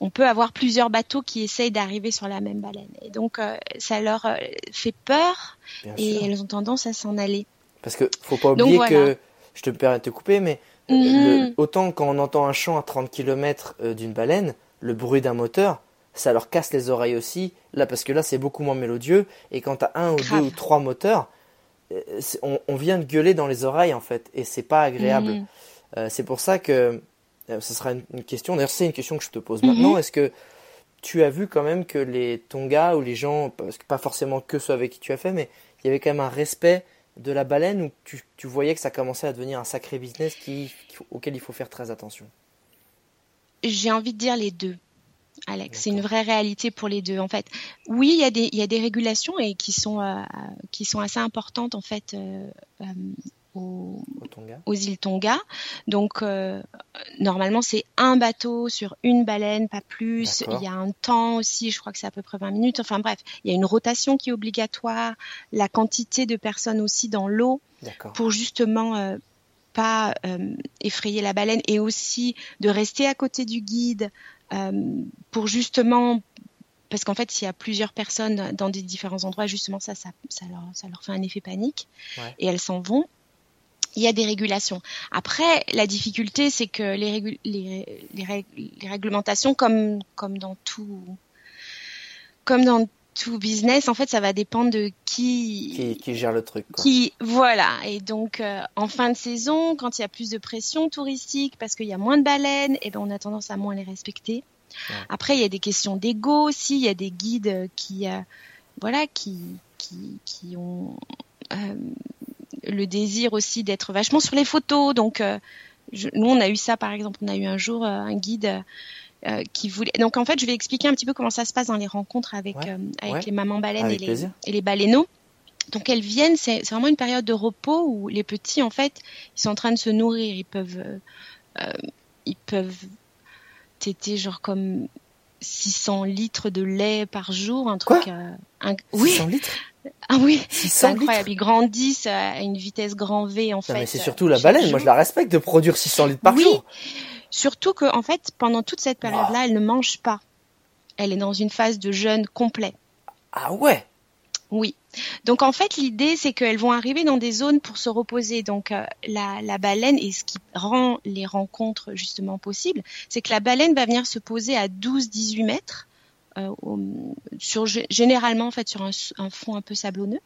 on peut avoir plusieurs bateaux qui essayent d'arriver sur la même baleine. Et donc, euh, ça leur fait peur Bien et sûr. elles ont tendance à s'en aller. Parce que faut pas Donc oublier voilà. que, je te permets de te couper, mais euh, Mhm. le- autant quand on entend un chant à 30 km d'une baleine, le bruit d'un moteur, ça leur casse les oreilles aussi. Là, parce que là, c'est beaucoup moins mélodieux. Et quand t'as un ou Grave. deux ou trois moteurs, euh, on, on vient de gueuler dans les oreilles en fait, et c'est pas agréable. Mhm. Euh, c'est pour ça que euh, ce sera une, une question. D'ailleurs, c'est une question que je te pose Mhm. maintenant. Est-ce que tu as vu quand même que les Tonga ou les gens, parce que pas forcément que ceux avec qui tu as fait, mais il y avait quand même un respect de la baleine où tu, tu voyais que ça commençait à devenir un sacré business qui, auquel il faut faire très attention? J'ai envie de dire les deux. Alex, c'est une vraie réalité pour les deux en fait. Oui, il y a des, il y a des régulations et qui sont, euh, qui sont assez importantes en fait euh, euh, aux, îles Tonga. Donc euh, normalement c'est un bateau sur une baleine, pas plus. Il y a un temps aussi, je crois que c'est à peu près 20 minutes. Enfin bref, il y a une rotation qui est obligatoire, la quantité de personnes aussi dans l'eau pour justement euh, pas euh, effrayer la baleine et aussi de rester à côté du guide euh, pour justement parce qu'en fait s'il y a plusieurs personnes dans des différents endroits justement ça ça, ça, leur, ça leur fait un effet panique Ouais. et elles s'en vont il y a des régulations. Après, la difficulté, c'est que les, régu- les, les, les réglementations, comme, comme dans tout, comme dans tout business, en fait, ça va dépendre de qui, Qui, qui gère le truc, quoi. qui voilà et donc euh, en fin de saison quand il y a plus de pression touristique parce qu'il y a moins de baleines et ben on a tendance à moins les respecter Ouais. après il y a des questions d'ego aussi il y a des guides qui euh, voilà qui qui qui ont euh, le désir aussi d'être vachement sur les photos. Donc euh, je- nous on a eu ça par exemple. On a eu un jour euh, un guide euh, qui voulait donc en fait je vais expliquer un petit peu comment ça se passe dans les rencontres avec Ouais. euh, avec Ouais. les mamans baleines et les, et les baleineaux. Donc elles viennent, c'est vraiment une période de repos où les petits en fait, ils sont en train de se nourrir, ils peuvent, euh, euh, ils peuvent téter genre comme 600 litres de lait par jour, un truc. Quoi euh, un- Oui, 600 litres ah oui, 600 c'est litres incroyable. Ils grandissent à une vitesse grand V en Non, fait. c'est euh, surtout la baleine. Moi, je la respecte de produire 600 litres par Oui. jour. Surtout que en fait, pendant toute cette période-là, elle ne mange pas. Elle est dans une phase de jeûne complet. Ah ouais? Oui. Donc en fait, l'idée, c'est qu'elles vont arriver dans des zones pour se reposer. Donc euh, la, la baleine, et ce qui rend les rencontres justement possibles, c'est que la baleine va venir se poser à 12-18 mètres, euh, sur, généralement en fait sur un, fond un peu sablonneux.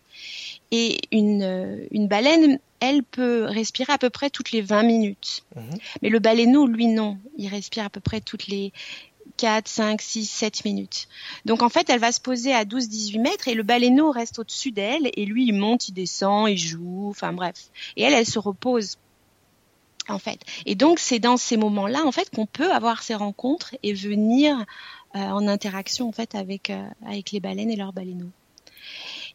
Et une, euh, une baleine, elle peut respirer à peu près toutes les 20 minutes. Mhm. Mais le baleineau, lui, non. Il respire à peu près toutes les 4, 5, 6, 7 minutes. Donc en fait, elle va se poser à 12-18 mètres et le baleineau reste au-dessus d'elle et lui, il monte, il descend, il joue, enfin bref. Et elle, elle se repose. En fait. Et donc, c'est dans ces moments-là, en fait, qu'on peut avoir ces rencontres et venir euh, en interaction, en fait, avec, euh, avec les baleines et leurs baleineaux.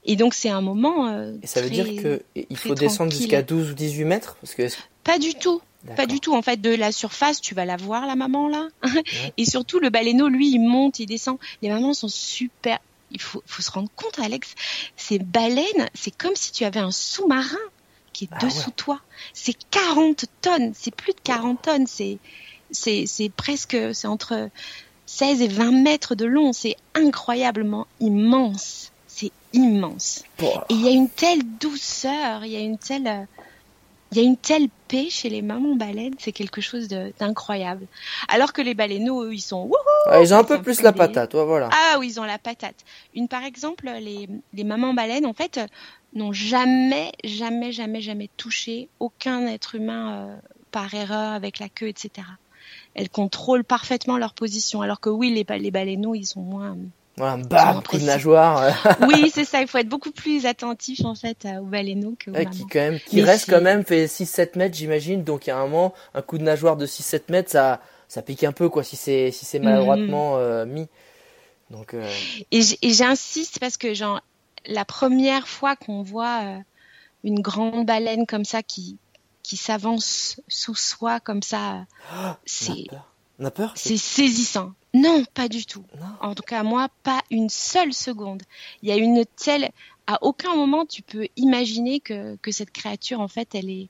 Et donc, c'est un moment. euh, Et ça veut très- dire que il faut descendre jusqu'à 12 ou 18 mètres? Parce que... Pas du tout. Pas du tout. En fait, de la surface, tu vas la voir, la maman, là. Et surtout, le baleineau, lui, il monte, il descend. Les mamans sont super. Il faut, faut se rendre compte, Alex. Ces baleines, c'est comme si tu avais un sous-marin qui est Ah dessous ouais. toi. C'est 40 tonnes. C'est plus de 40 tonnes. C'est, c'est, c'est presque, c'est entre 16 et 20 mètres de long. C'est incroyablement immense. C'est immense. Et il y a une telle douceur, il y a une telle, euh, il y a une telle paix chez les mamans baleines, c'est quelque chose d'incroyable. Alors que les baleineaux, eux, ils sont wouhou ah, ils ont un peu plus la des- patate, ouais, voilà. Ah oui, ils ont la patate. Une par exemple, les, les mamans baleines, en fait, n'ont jamais, jamais, jamais, jamais touché aucun être humain euh, par erreur avec la queue, etc. Elles contrôlent parfaitement leur position, alors que oui, les, les baleineaux, ils sont moins. Voilà, un bam, coup de nageoire, euh, Oui, c'est ça. Il faut être beaucoup plus attentif en fait aux baleineaux ouais, mamans. qui quand même, qui Mais reste quand même, fait 6-7 mètres, j'imagine. Donc, il y a un moment, un coup de nageoire de 6-7 mètres, ça, ça pique un peu, quoi, si c'est, si c'est maladroitement euh, mis. Donc, euh, Et j'insiste parce que genre la première fois qu'on voit euh, une grande baleine comme ça qui qui s'avance sous soi comme ça, a c'est. On a peur c'est saisissant. Non, pas du tout. Non. En tout cas, moi, pas une seule seconde. Il y a une telle. À aucun moment, tu peux imaginer que, que cette créature, en fait, elle est,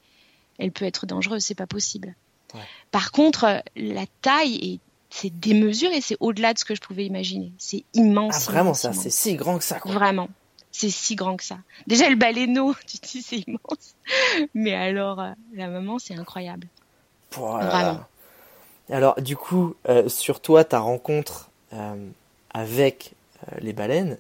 elle peut être dangereuse. C'est pas possible. Ouais. Par contre, la taille est, c'est démesuré. C'est au-delà de ce que je pouvais imaginer. C'est immense. Ah, vraiment, immense, ça, c'est si grand que ça, quoi. Vraiment. C'est si grand que ça. Déjà, le baleineau, tu te dis, c'est immense. Mais alors, euh, la maman, c'est incroyable. Oh là là. Vraiment. Alors, du coup, euh, sur toi, ta rencontre euh, avec euh, les baleines,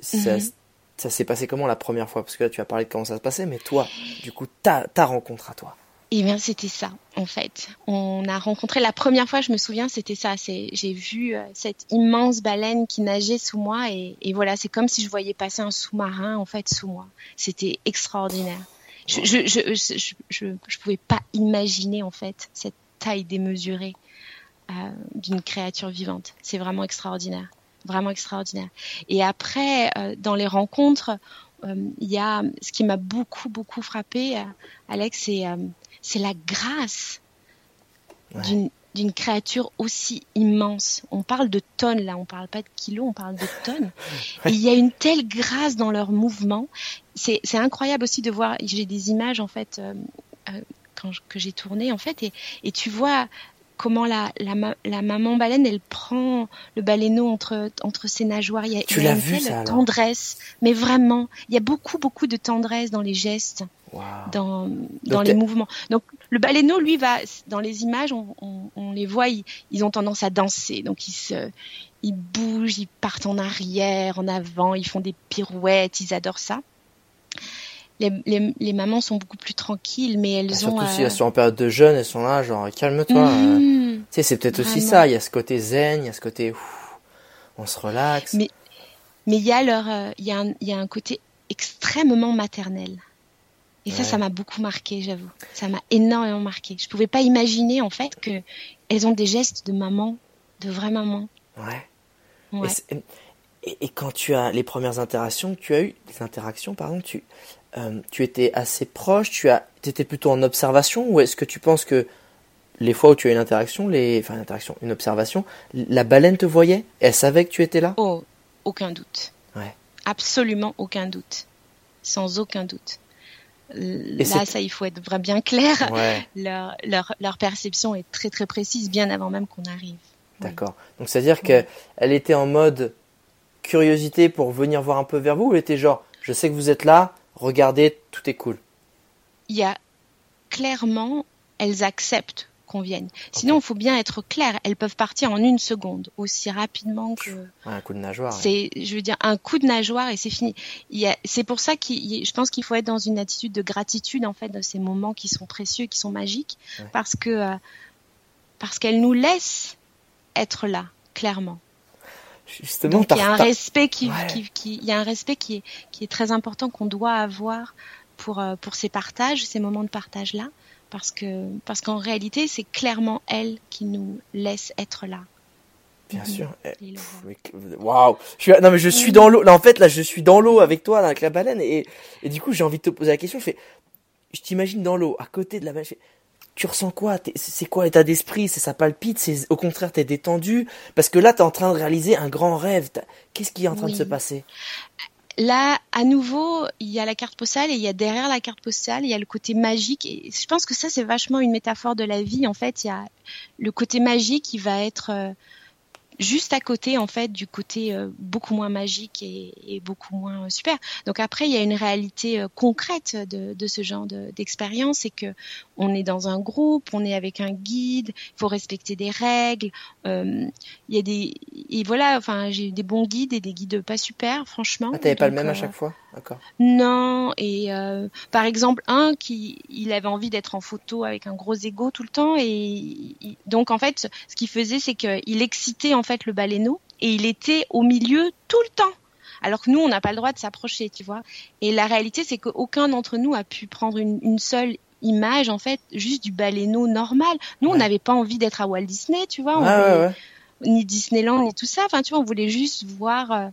ça, Mhm. ça s'est passé comment la première fois? Parce que là, tu as parlé de comment ça se passait, mais toi, du coup, ta, ta rencontre à toi. Eh bien, c'était ça, en fait. On a rencontré la première fois, je me souviens, c'était ça. J'ai vu cette immense baleine qui nageait sous moi et, et voilà, c'est comme si je voyais passer un sous-marin, en fait, sous moi. C'était extraordinaire. Je, je, je, je, je, je, je pouvais pas imaginer, en fait, cette taille démesurée euh, d'une créature vivante. C'est vraiment extraordinaire. Vraiment extraordinaire. Et après, euh, dans les rencontres, euh, il y a ce qui m'a beaucoup beaucoup frappé, Alex, c'est c'est la grâce Ouais. d'une créature aussi immense. On parle de tonnes là, on parle pas de kilos, on parle de tonnes. Et il y a une telle grâce dans leurs mouvements. C'est c'est incroyable aussi de voir. J'ai des images en fait euh, euh, quand je- que j'ai tourné en fait et et tu vois comment la, la, ma- la maman baleine elle prend le baleineau entre entre ses nageoires. Il y a, Tu il y a l'as une vu, telle ça, tendresse, mais vraiment, il y a beaucoup beaucoup de tendresse dans les gestes dans, dans les mouvements. Donc le baleineau, lui, va dans les images, on, on- on les voit, ils, ils ont tendance à danser. Donc ils se, ils bougent, ils partent en arrière, en avant, ils font des pirouettes, ils adorent ça. Les, les, les mamans sont beaucoup plus tranquilles, mais elles Bah, ont. surtout si euh, elles sont en période de jeûne, elles sont là, genre calme-toi. mhm. Tu sais, c'est peut-être aussi ça. Il y a ce côté zen, il y a ce côté ouf, on se relaxe. Mais- Mais il y a leur, euh, il y a un, y a un côté extrêmement maternel. Et ça, Ouais. ça m'a beaucoup marqué, j'avoue. Ça m'a énormément marqué. Je pouvais pas imaginer en fait que elles ont des gestes de maman, de vraie maman. Ouais. Ouais. Et, c'est- et- et quand tu as les premières interactions que tu as eues, les interactions, pardon, tu, euh, tu étais assez proche, tu as, étais plutôt en observation, ou est-ce que tu penses que les fois où tu as une interaction, les, enfin une interaction, une observation, la baleine te voyait, elle savait que tu étais là? Oh, aucun doute. Ouais. Absolument aucun doute. Sans aucun doute. Et Là, ça, il faut être vra- bien clair. Ouais, Leur, leur, leur perception est très très précise, bien avant même qu'on arrive. d'accord. Donc c'est-à-dire qu'elle elle était en mode curiosité pour venir voir un peu vers vous, ou elle était genre, je sais que vous êtes là, regardez, tout est cool. Il y a clairement, elles acceptent qu'on vienne. Sinon, il faut bien être clair. Elles peuvent partir en une seconde, aussi rapidement que. Un coup de nageoire. ouais. C'est, je veux dire, un coup de nageoire et c'est fini. Il y a, c'est pour ça y- je pense qu'il faut être dans une attitude de gratitude en fait de ces moments qui sont précieux, qui sont magiques, Ouais. parce que euh, parce qu'elles nous laissent être là, clairement. Justement, Donc il y a un respect qui, Ouais. qui, qui- il y a un respect qui est qui est très important qu'on doit avoir pour euh, pour ces partages, ces moments de partage là, parce que parce qu'en réalité c'est clairement elles qui nous laissent être là. Bien Mhm. sûr. Eh, Waouh. Suis, non mais je suis dans l'eau. Là en fait là je suis dans l'eau avec toi là, avec la baleine et, et du coup j'ai envie de te poser la question. Je fais, je t'imagine dans l'eau à côté de la baleine. Je fais, tu ressens quoi? C'est quoi l'état d'esprit? C'est ça palpite? C'est au contraire t'es détendu? Parce que là t'es en train de réaliser un grand rêve. Qu'est-ce qui est en train de se passer? Là, à nouveau, il y a la carte postale et il y a derrière la carte postale, il y a le côté magique. Et je pense que ça, c'est vachement une métaphore de la vie. En fait, il y a le côté magique qui va être euh, juste à côté, en fait, du côté euh, beaucoup moins magique et, et beaucoup moins euh, super. Donc après, il y a une réalité euh, concrète de, de ce genre de- d'expérience, c'est que on est dans un groupe, on est avec un guide, il faut respecter des règles. euh, il y a des et voilà, enfin, j'ai eu des bons guides et des guides pas super, franchement. Ah t'avais pas le même à euh, chaque fois? D'accord. non, et euh, par exemple un qui il avait envie d'être en photo avec un gros ego tout le temps et il- donc en fait ce qu'il faisait c'est qu'il excitait en fait le baleineau et il était au milieu tout le temps. Alors que nous on n'a pas le droit de s'approcher, tu vois. Et la réalité c'est qu'aucun d'entre nous a pu prendre une, une seule image en fait juste du baleineau normal. Nous on n'avait pas envie d'être à Walt Disney, tu vois, on Ouais ouais voulait- ouais. ni Disneyland ni tout ça. Enfin tu vois on voulait juste voir. euh,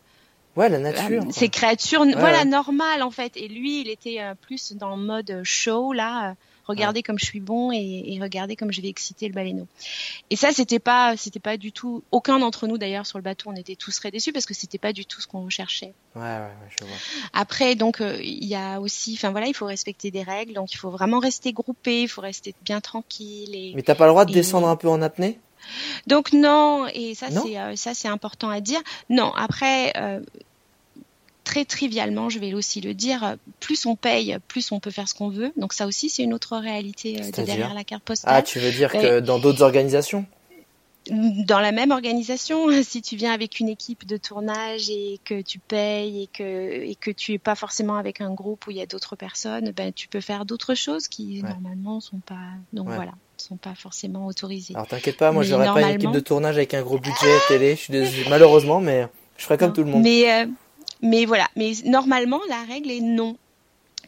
Ouais la nature. euh, ces créatures, voilà, normales en fait. Et lui, il était euh, plus dans le mode show, là. Regardez comme je suis bon et, et regardez comme je vais exciter le baleineau. Et ça, c'était pas, c'était pas du tout. Aucun d'entre nous d'ailleurs sur le bateau, on était tous très déçus parce que c'était pas du tout ce qu'on recherchait. Ouais ouais ouais je vois. Après, donc, euh, il y a aussi, enfin voilà, il faut respecter des règles, donc il faut vraiment rester groupé, il faut rester bien tranquille. Et... Mais t'as pas le droit de Et- descendre un peu en apnée? Donc non, et ça c'est euh, ça c'est important à dire. Non, après euh, très trivialement, je vais aussi le dire, euh, plus on paye, plus on peut faire ce qu'on veut. Donc ça aussi c'est une autre réalité euh, de derrière la carte Ah postale. tu veux dire Ouais. que dans d'autres organisations? Dans la même organisation, si tu viens avec une équipe de tournage et que tu payes et que et que tu es pas forcément avec un groupe où il y a d'autres personnes, ben tu peux faire d'autres choses qui Ouais. normalement sont pas donc Ouais. voilà, sont pas forcément autorisées. Alors t'inquiète pas, moi j'aurais pas une équipe normalement- de tournage avec un gros budget télé, je suis désolé, malheureusement, mais je ferai comme Non. tout le monde. Mais, euh, mais voilà. Mais normalement, la règle est non.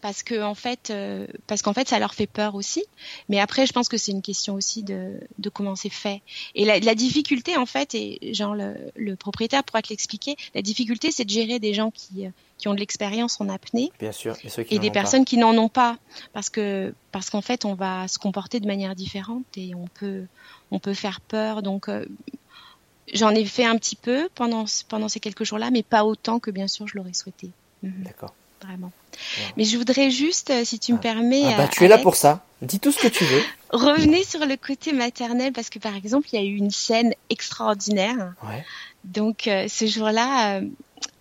Parce que en fait, euh, parce qu'en fait, ça leur fait peur aussi. Mais après, je pense que c'est une question aussi de, de comment c'est fait. Et la, la difficulté, en fait, et genre le, le propriétaire pourra te l'expliquer. La difficulté, c'est de gérer des gens qui euh, qui ont de l'expérience en apnée. Bien sûr. Et, ceux qui et des personnes qui n'en ont pas, parce que parce qu'en fait, on va se comporter de manière différente et on peut on peut faire peur. Donc euh, j'en ai fait un petit peu pendant pendant ces quelques jours-là, mais pas autant que bien sûr je l'aurais souhaité. Mhm. D'accord. Vraiment. Mais je voudrais juste, euh, si tu me ah. permets. Ah bah, tu es là pour ça. Dis tout ce que tu veux. Revenez sur le côté maternel parce que par exemple, il y a eu une scène extraordinaire. Ouais. Donc euh, ce jour-là, euh,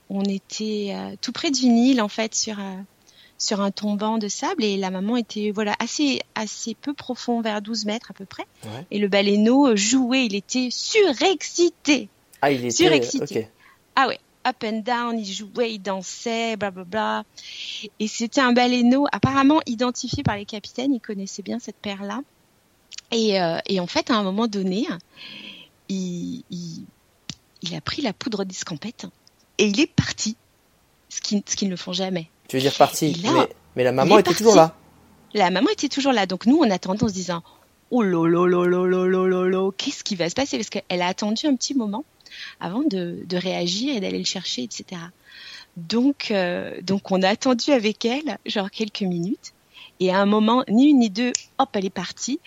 on était tout près d'une île en fait sur sur un tombant de sable et la maman était voilà assez assez peu profond vers 12 mètres à peu près. Ouais. Et le baleineau jouait, il était surexcité. Ah, il était surexcité. Ah ouais up and down, il jouait, il dansait, bla bla bla. Et c'était un baleineau apparemment identifié par les capitaines, ils connaissaient bien cette paire-là. Et, euh, et, en fait, à un moment donné, il, il, il a pris la poudre d'escampette et il est parti, ce qu'ils ce ne font jamais. Tu veux dire parti mais, mais, la maman était toujours là. La maman était toujours là, donc nous on attendait en se disant oh lolo lolo lolo lolo, qu'est-ce qui va se passer? Parce qu'elle a attendu un petit moment avant de, réagir et d'aller le chercher, etc. Donc, euh, donc on a attendu avec elle, genre quelques minutes. Et à un moment, ni une ni deux, hop, elle est partie.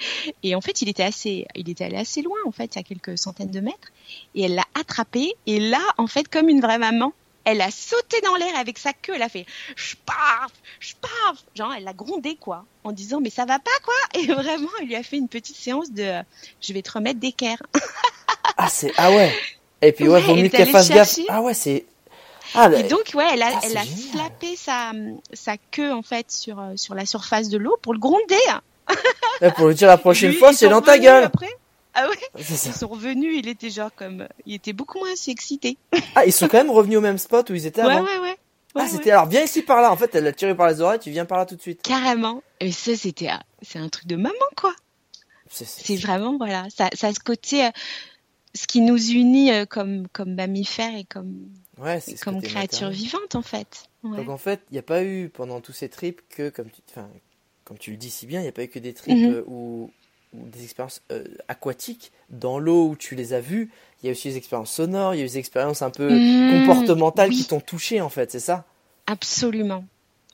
Et en fait, il était assez, il était allé assez loin, en fait, a quelques centaines de mètres. Et elle l'a attrapé. Et là, en fait, comme une vraie maman, elle a sauté dans l'air avec sa queue. Elle a fait paf, paf. Genre, elle l'a grondé, quoi. En disant, mais ça va pas, quoi. Et vraiment, il lui a fait une petite séance de, je vais te remettre d'équerre. ah, c'est, ah ouais. Et puis, ouais, vaut mieux qu'elle fasse gaffe. Ah ouais, c'est. Ah, et donc, ouais, elle a, elle a slappé sa, sa queue, en fait, sur, euh, sur la surface de l'eau pour le gronder. pour lui dire la prochaine fois, c'est dans ta gueule. Après. Ah ouais Ils sont revenus, il était genre comme. Il était beaucoup moins excité. ah, ils sont quand même revenus au même spot où ils étaient avant Ouais, ouais, ouais. ah, c'était alors, viens ici par là. En fait, elle l'a tiré par les oreilles, tu viens par là tout de suite. Carrément. Et ça, c'était. C'est un truc de maman, quoi. C'est vraiment, voilà. Ça, ça a ce côté. Euh, ce qui nous unit euh, comme comme mammifères et comme ouais, comme créatures vivantes en fait. Donc en fait, il n'y a pas eu pendant tous ces trips que comme tu enfin comme tu le dis si bien, il n'y a pas eu que des trips mhm. euh, ou, des expériences euh, aquatiques dans l'eau où tu les as vues. Il y a aussi des expériences sonores, il y a eu des expériences un peu mhm. comportementales qui t'ont touché en fait, c'est ça? Absolument,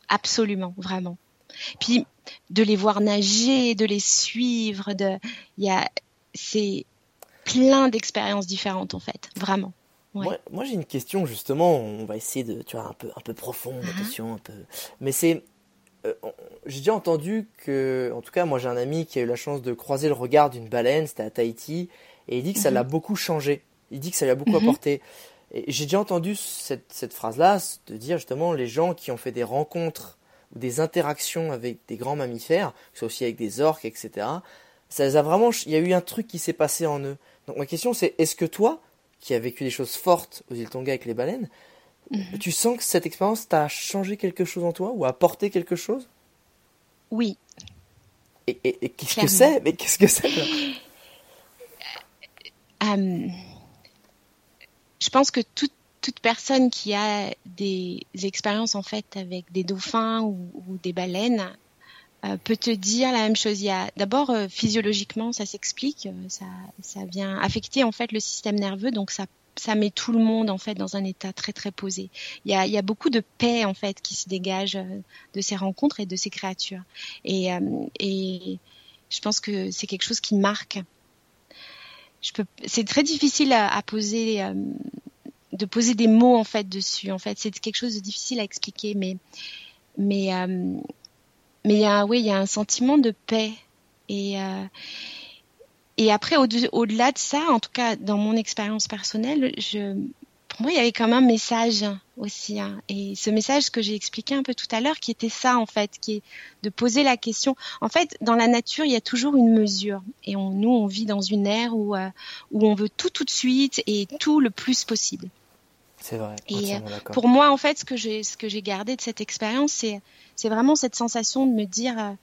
absolument, vraiment. Puis de les voir nager, de les suivre, de, il y a, c'est plein d'expériences différentes en fait, vraiment. Moi, j'ai une question justement, on va essayer de, tu vois, un peu, un peu profonde, uh-huh. attention, un peu. Mais c'est, euh, j'ai déjà entendu que, en tout cas, moi j'ai un ami qui a eu la chance de croiser le regard d'une baleine, c'était à Tahiti, et il dit que ça uh-huh. l'a beaucoup changé. Il dit que ça lui a beaucoup uh-huh. apporté. Et j'ai déjà entendu cette, cette phrase-là, de dire justement les gens qui ont fait des rencontres ou des interactions avec des grands mammifères, que ce soit aussi avec des orques, etc. Ça les a vraiment, il y a eu un truc qui s'est passé en eux. Donc ma question c'est, est-ce que toi, qui as vécu des choses fortes aux îles Tonga avec les baleines, mhm. tu sens que cette expérience t'a changé quelque chose en toi ou apporté quelque chose? Oui. Et, qu'est-ce que c'est? Mais qu'est-ce que c'est euh, Je pense que toute, toute personne qui a des expériences en fait avec des dauphins ou des baleines euh, peut te dire la même chose. Il y a d'abord euh, physiologiquement, ça s'explique, ça, ça vient affecter en fait le système nerveux, donc ça ça met tout le monde en fait dans un état très très posé. Il y a, beaucoup de paix en fait qui se dégage de ces rencontres et de ces créatures. Et, et je pense que c'est quelque chose qui marque. Je peux, c'est très difficile à, poser, de poser des mots en fait dessus. En fait, c'est quelque chose de difficile à expliquer, mais mais mais il y a, oui, il y a un sentiment de paix. Et, euh, et après, au-delà de ça, en tout cas dans mon expérience personnelle, je, pour moi, il y avait quand même un message aussi. Hein. Et ce message que j'ai expliqué un peu tout à l'heure, qui était ça en fait, qui est de poser la question. En fait, dans la nature, il y a toujours une mesure. Et on, nous, on vit dans une ère où, euh, où on veut tout tout de suite et tout le plus possible. C'est vrai. Et euh, pour moi, en fait, ce que j'ai, ce que j'ai gardé de cette expérience, c'est, c'est vraiment cette sensation de me dire, euh,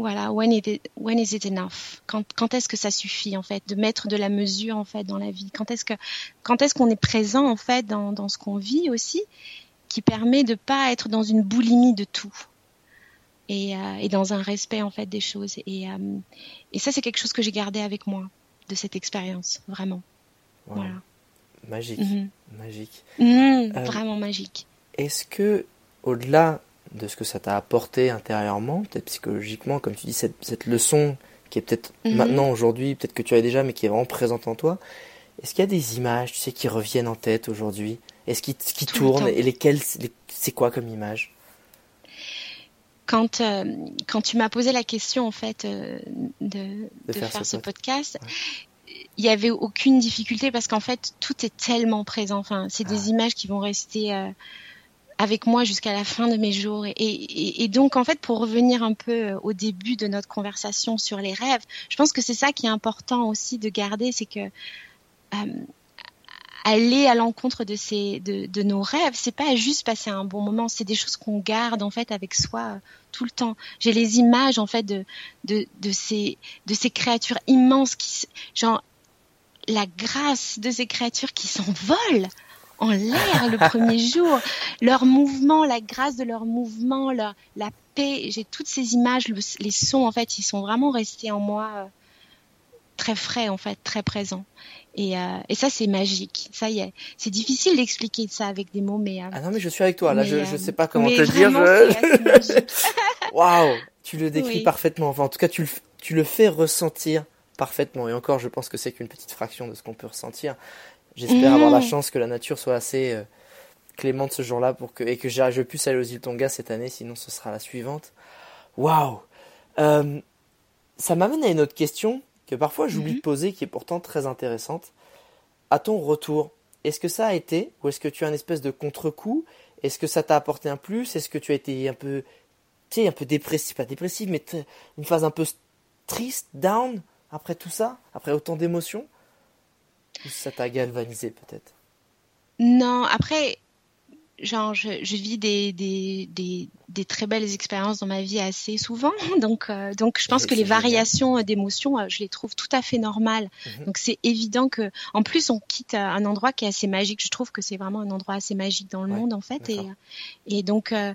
voilà, when, it, when is it enough? Quand, quand est-ce que ça suffit, en fait, de mettre de la mesure, en fait, dans la vie? Quand est-ce que, quand est-ce qu'on est présent, en fait, dans, dans ce qu'on vit aussi, qui permet de pas être dans une boulimie de tout? Et, euh, et dans un respect en fait des choses et, et ça c'est quelque chose que j'ai gardé avec moi de cette expérience vraiment voilà Magique, mhm. magique. Mhm, euh, vraiment magique. est-ce que, au-delà de ce que ça t'a apporté intérieurement, peut-être psychologiquement, comme tu dis, cette, cette leçon qui est peut-être Mhm. maintenant, aujourd'hui, peut-être que tu as déjà, mais qui est vraiment présente en toi, est-ce qu'il y a des images, tu sais, qui reviennent en tête aujourd'hui? Est-ce qui, qui le tournent. Et lesquelles, les- c'est quoi comme image? Quand euh, quand tu m'as posé la question en fait euh, de, de, faire, ce pod- podcast, il y avait aucune difficulté parce qu'en fait tout est tellement présent. Enfin, c'est Ah. des images qui vont rester euh, avec moi jusqu'à la fin de mes jours. Et, donc en fait pour revenir un peu euh, au début de notre conversation sur les rêves, je pense que c'est ça qui est important aussi de garder, c'est que euh, aller à l'encontre de nos rêves, c'est pas juste passer un bon moment, c'est des choses qu'on garde en fait avec soi euh, tout le temps. J'ai les images en fait de ces de ces créatures immenses qui genre la grâce de ces créatures qui s'envolent en l'air le premier jour, leur mouvement, la grâce de leur mouvement, leur la paix, j'ai toutes ces images, le- les sons en fait, ils sont vraiment restés en moi euh, très frais en fait, très présents. Et, euh, et ça c'est magique. Ça y est, c'est difficile d'expliquer ça avec des mots, mais euh, Ah non, mais je suis avec toi, là, mais, je, sais pas comment te dire. Waouh, tu le décris Oui. parfaitement. Enfin, en tout cas, tu le, tu le fais ressentir parfaitement. Et encore, je pense que c'est qu'une petite fraction de ce qu'on peut ressentir. J'espère avoir la chance que la nature soit assez euh, clémente ce jour-là pour que et que je puisse aller aux îles Tonga cette année. Sinon, ce sera la suivante. Waouh. Euh, ça m'amène à une autre question que parfois j'oublie Mhm. de poser, qui est pourtant très intéressante. À ton retour, est-ce que ça a été, ou est-ce que tu as un espèce de contre-coup? Est-ce que ça t'a apporté un plus? Est-ce que tu as été un peu, tu sais, un peu dépressif, pas dépressif, mais une phase un peu triste, down, après tout ça, après autant d'émotions? Ça t'a galvanisé peut-être? Non, après, genre, je, je vis des, des, des, des très belles expériences dans ma vie assez souvent. Donc, euh, donc je pense que les génial. variations euh, d'émotions, euh, je les trouve tout à fait normales. Mhm. Donc, c'est évident que, en plus, on quitte un endroit qui est assez magique. Je trouve que c'est vraiment un endroit assez magique dans le Ouais, monde, en fait. Et, donc, euh,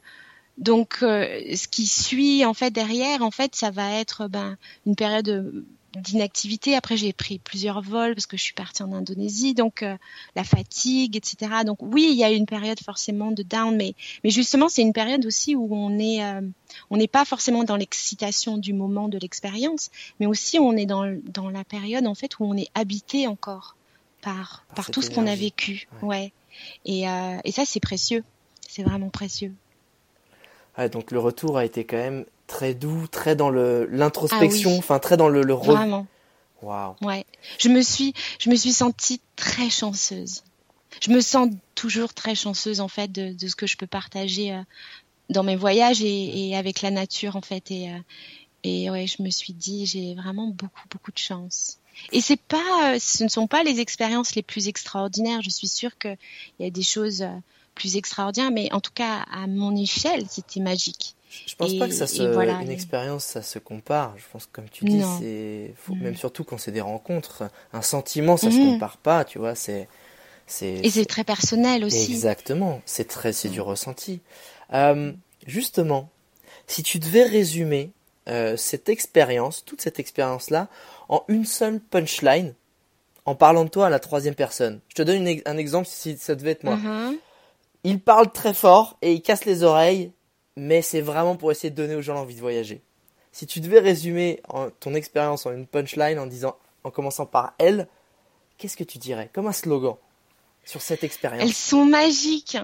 donc, euh, ce qui suit, en fait, derrière, en fait, ça va être ben, une période d'inactivité. Après, j'ai pris plusieurs vols parce que je suis partie en Indonésie. Donc, euh, la fatigue, etc. Donc oui, il y a une période forcément de down, mais mais justement c'est une période aussi où on est euh, on n'est pas forcément dans l'excitation du moment de l'expérience, mais aussi on est dans dans la période en fait où on est habité encore par Par tout ce qu'on a vécu, Ouais. ouais. Et euh, et ça c'est précieux, c'est vraiment précieux. Ouais, donc le retour a été quand même très doux, très dans le l'introspection, Ah oui. enfin très dans le, le re- Vraiment. Waouh. Ouais, je me suis, je me suis sentie très chanceuse. Je me sens toujours très chanceuse en fait de, de ce que je peux partager euh, dans mes voyages et, et avec la nature en fait. Et, euh, et ouais, je me suis dit, j'ai vraiment beaucoup, beaucoup de chance. Et c'est pas, euh, ce ne sont pas les expériences les plus extraordinaires. Je suis sûre qu'il y a des choses plus extraordinaires, mais en tout cas à mon échelle, c'était magique. Je pense Et- pas que ça se, voilà, une et- expérience, ça se compare. Je pense que comme tu dis, c'est, Mm. même surtout quand c'est des rencontres, un sentiment, ça se Mhm. compare pas, tu vois. C'est, c'est, Et c'est très personnel aussi. exactement. C'est très, c'est du ressenti. Euh, justement, si tu devais résumer euh, cette expérience, toute cette expérience-là, en une seule punchline, en parlant de toi à la troisième personne. Je te donne une un exemple si ça devait être moi. Il parle très fort et il casse les oreilles, mais c'est vraiment pour essayer de donner aux gens l'envie de voyager. Si tu devais résumer en- ton expérience en une punchline en disant, en commençant par elle, qu'est-ce que tu dirais Comme un slogan sur cette Elles expérience. sont magiques.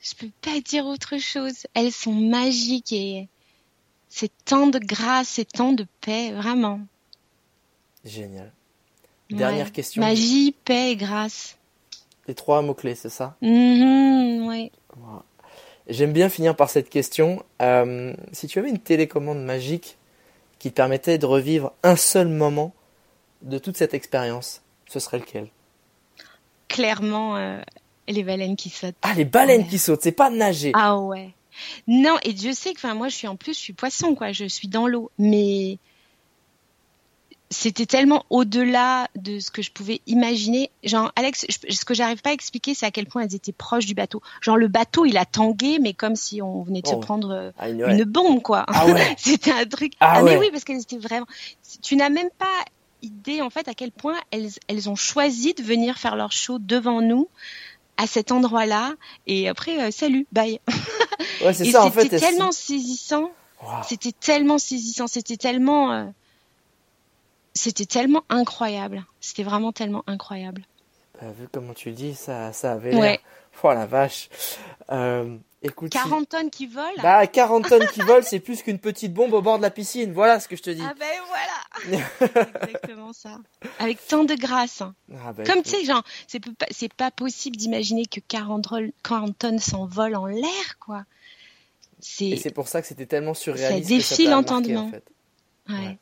Je peux pas dire autre chose. Elles sont magiques et c'est tant de grâce, c'est tant de paix, vraiment. Génial. Dernière Ouais. question. Magie, paix et grâce. Les trois mots-clés, c'est ça? Mhm, ouais. Voilà. J'aime bien finir par cette question. Euh, si tu avais une télécommande magique qui te permettait de revivre un seul moment de toute cette expérience, ce serait lequel? Clairement, euh, les baleines qui sautent. Ah, les baleines Ouais. qui sautent, c'est pas nager. Ah ouais. Non, et Dieu sait que, enfin, moi, je suis en plus, je suis poisson, quoi. Je suis dans l'eau, mais c'était tellement au-delà de ce que je pouvais imaginer. Genre, Alex, je- ce que j'arrive pas à expliquer, c'est à quel point elles étaient proches du bateau. Genre, le bateau, il a tangué, mais comme si on venait de Oh. se prendre euh, Ah, une- bombe, quoi. Ah ouais. C'était un truc. Ah Ah, ouais. mais oui, parce qu'elles étaient vraiment. Tu n'as même pas idée en fait à quel point elles, elles ont choisi de venir faire leur show devant nous à cet endroit-là et après salut, bye. Ouais, c'est ça en fait. C'était tellement saisissant. C'était tellement saisissant. C'était tellement c'était tellement incroyable. C'était vraiment tellement incroyable. Bah, vu comment tu dis, ça, ça avait l'air. Oh la vache. Euh, écoute, 40 tonnes qui volent Bah, 40 tonnes qui volent, c'est plus qu'une petite bombe au bord de la piscine. Voilà ce que je te dis. Ah ben voilà Exactement ça. Avec tant de grâce. Ah bah, Comme tu sais, genre, c'est pas, pas possible d'imaginer que 40, 40 tonnes s'envolent en l'air, quoi. Et c'est pour ça que c'était tellement surréaliste. Ça défie l'entendement. En fait. ouais.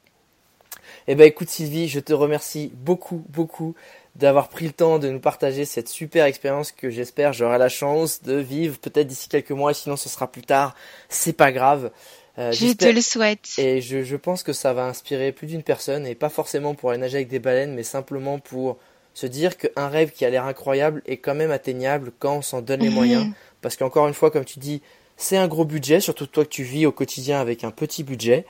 Eh ben écoute Sylvie, je te remercie beaucoup, beaucoup d'avoir pris le temps de nous partager cette super expérience que j'espère j'aurai la chance de vivre peut-être d'ici quelques mois et sinon ce sera plus tard. C'est pas grave. Euh, je te le souhaite. Et je, je pense que ça va inspirer plus d'une personne et pas forcément pour aller nager avec des baleines mais simplement pour se dire qu'un rêve qui a l'air incroyable est quand même atteignable quand on s'en donne les moyens. Parce qu'encore une fois, comme tu dis, c'est un gros budget, surtout toi que tu vis au quotidien avec un petit budget.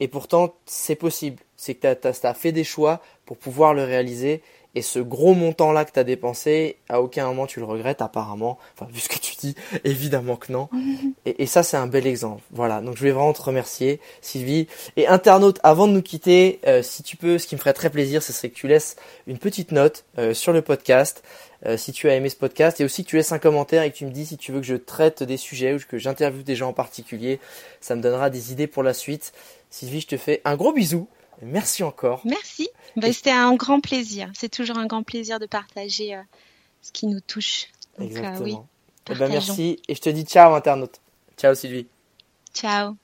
Et pourtant, c'est possible. C'est que tu as, fait des choix pour pouvoir le réaliser. Et ce gros montant-là que tu as dépensé, à aucun moment tu le regrettes, apparemment. Enfin, vu ce que tu dis, évidemment que non. Et, ça, c'est un bel exemple. Voilà. Donc, je voulais vraiment te remercier, Sylvie. Et internaute, avant de nous quitter, euh, si tu peux, ce qui me ferait très plaisir, ce serait que tu laisses une petite note euh, sur le podcast. Euh, si tu as aimé ce podcast et aussi que tu laisses un commentaire et que tu me dis si tu veux que je traite des sujets ou que j'interviewe des gens en particulier, ça me donnera des idées pour la suite. Sylvie, je te fais un gros bisou. Merci encore. Merci. Bah, c'était un grand plaisir. C'est toujours un grand plaisir de partager euh, ce qui nous touche. Donc, euh, Exactement. oui, eh ben, merci et je te dis ciao internaute. Ciao Sylvie. Ciao.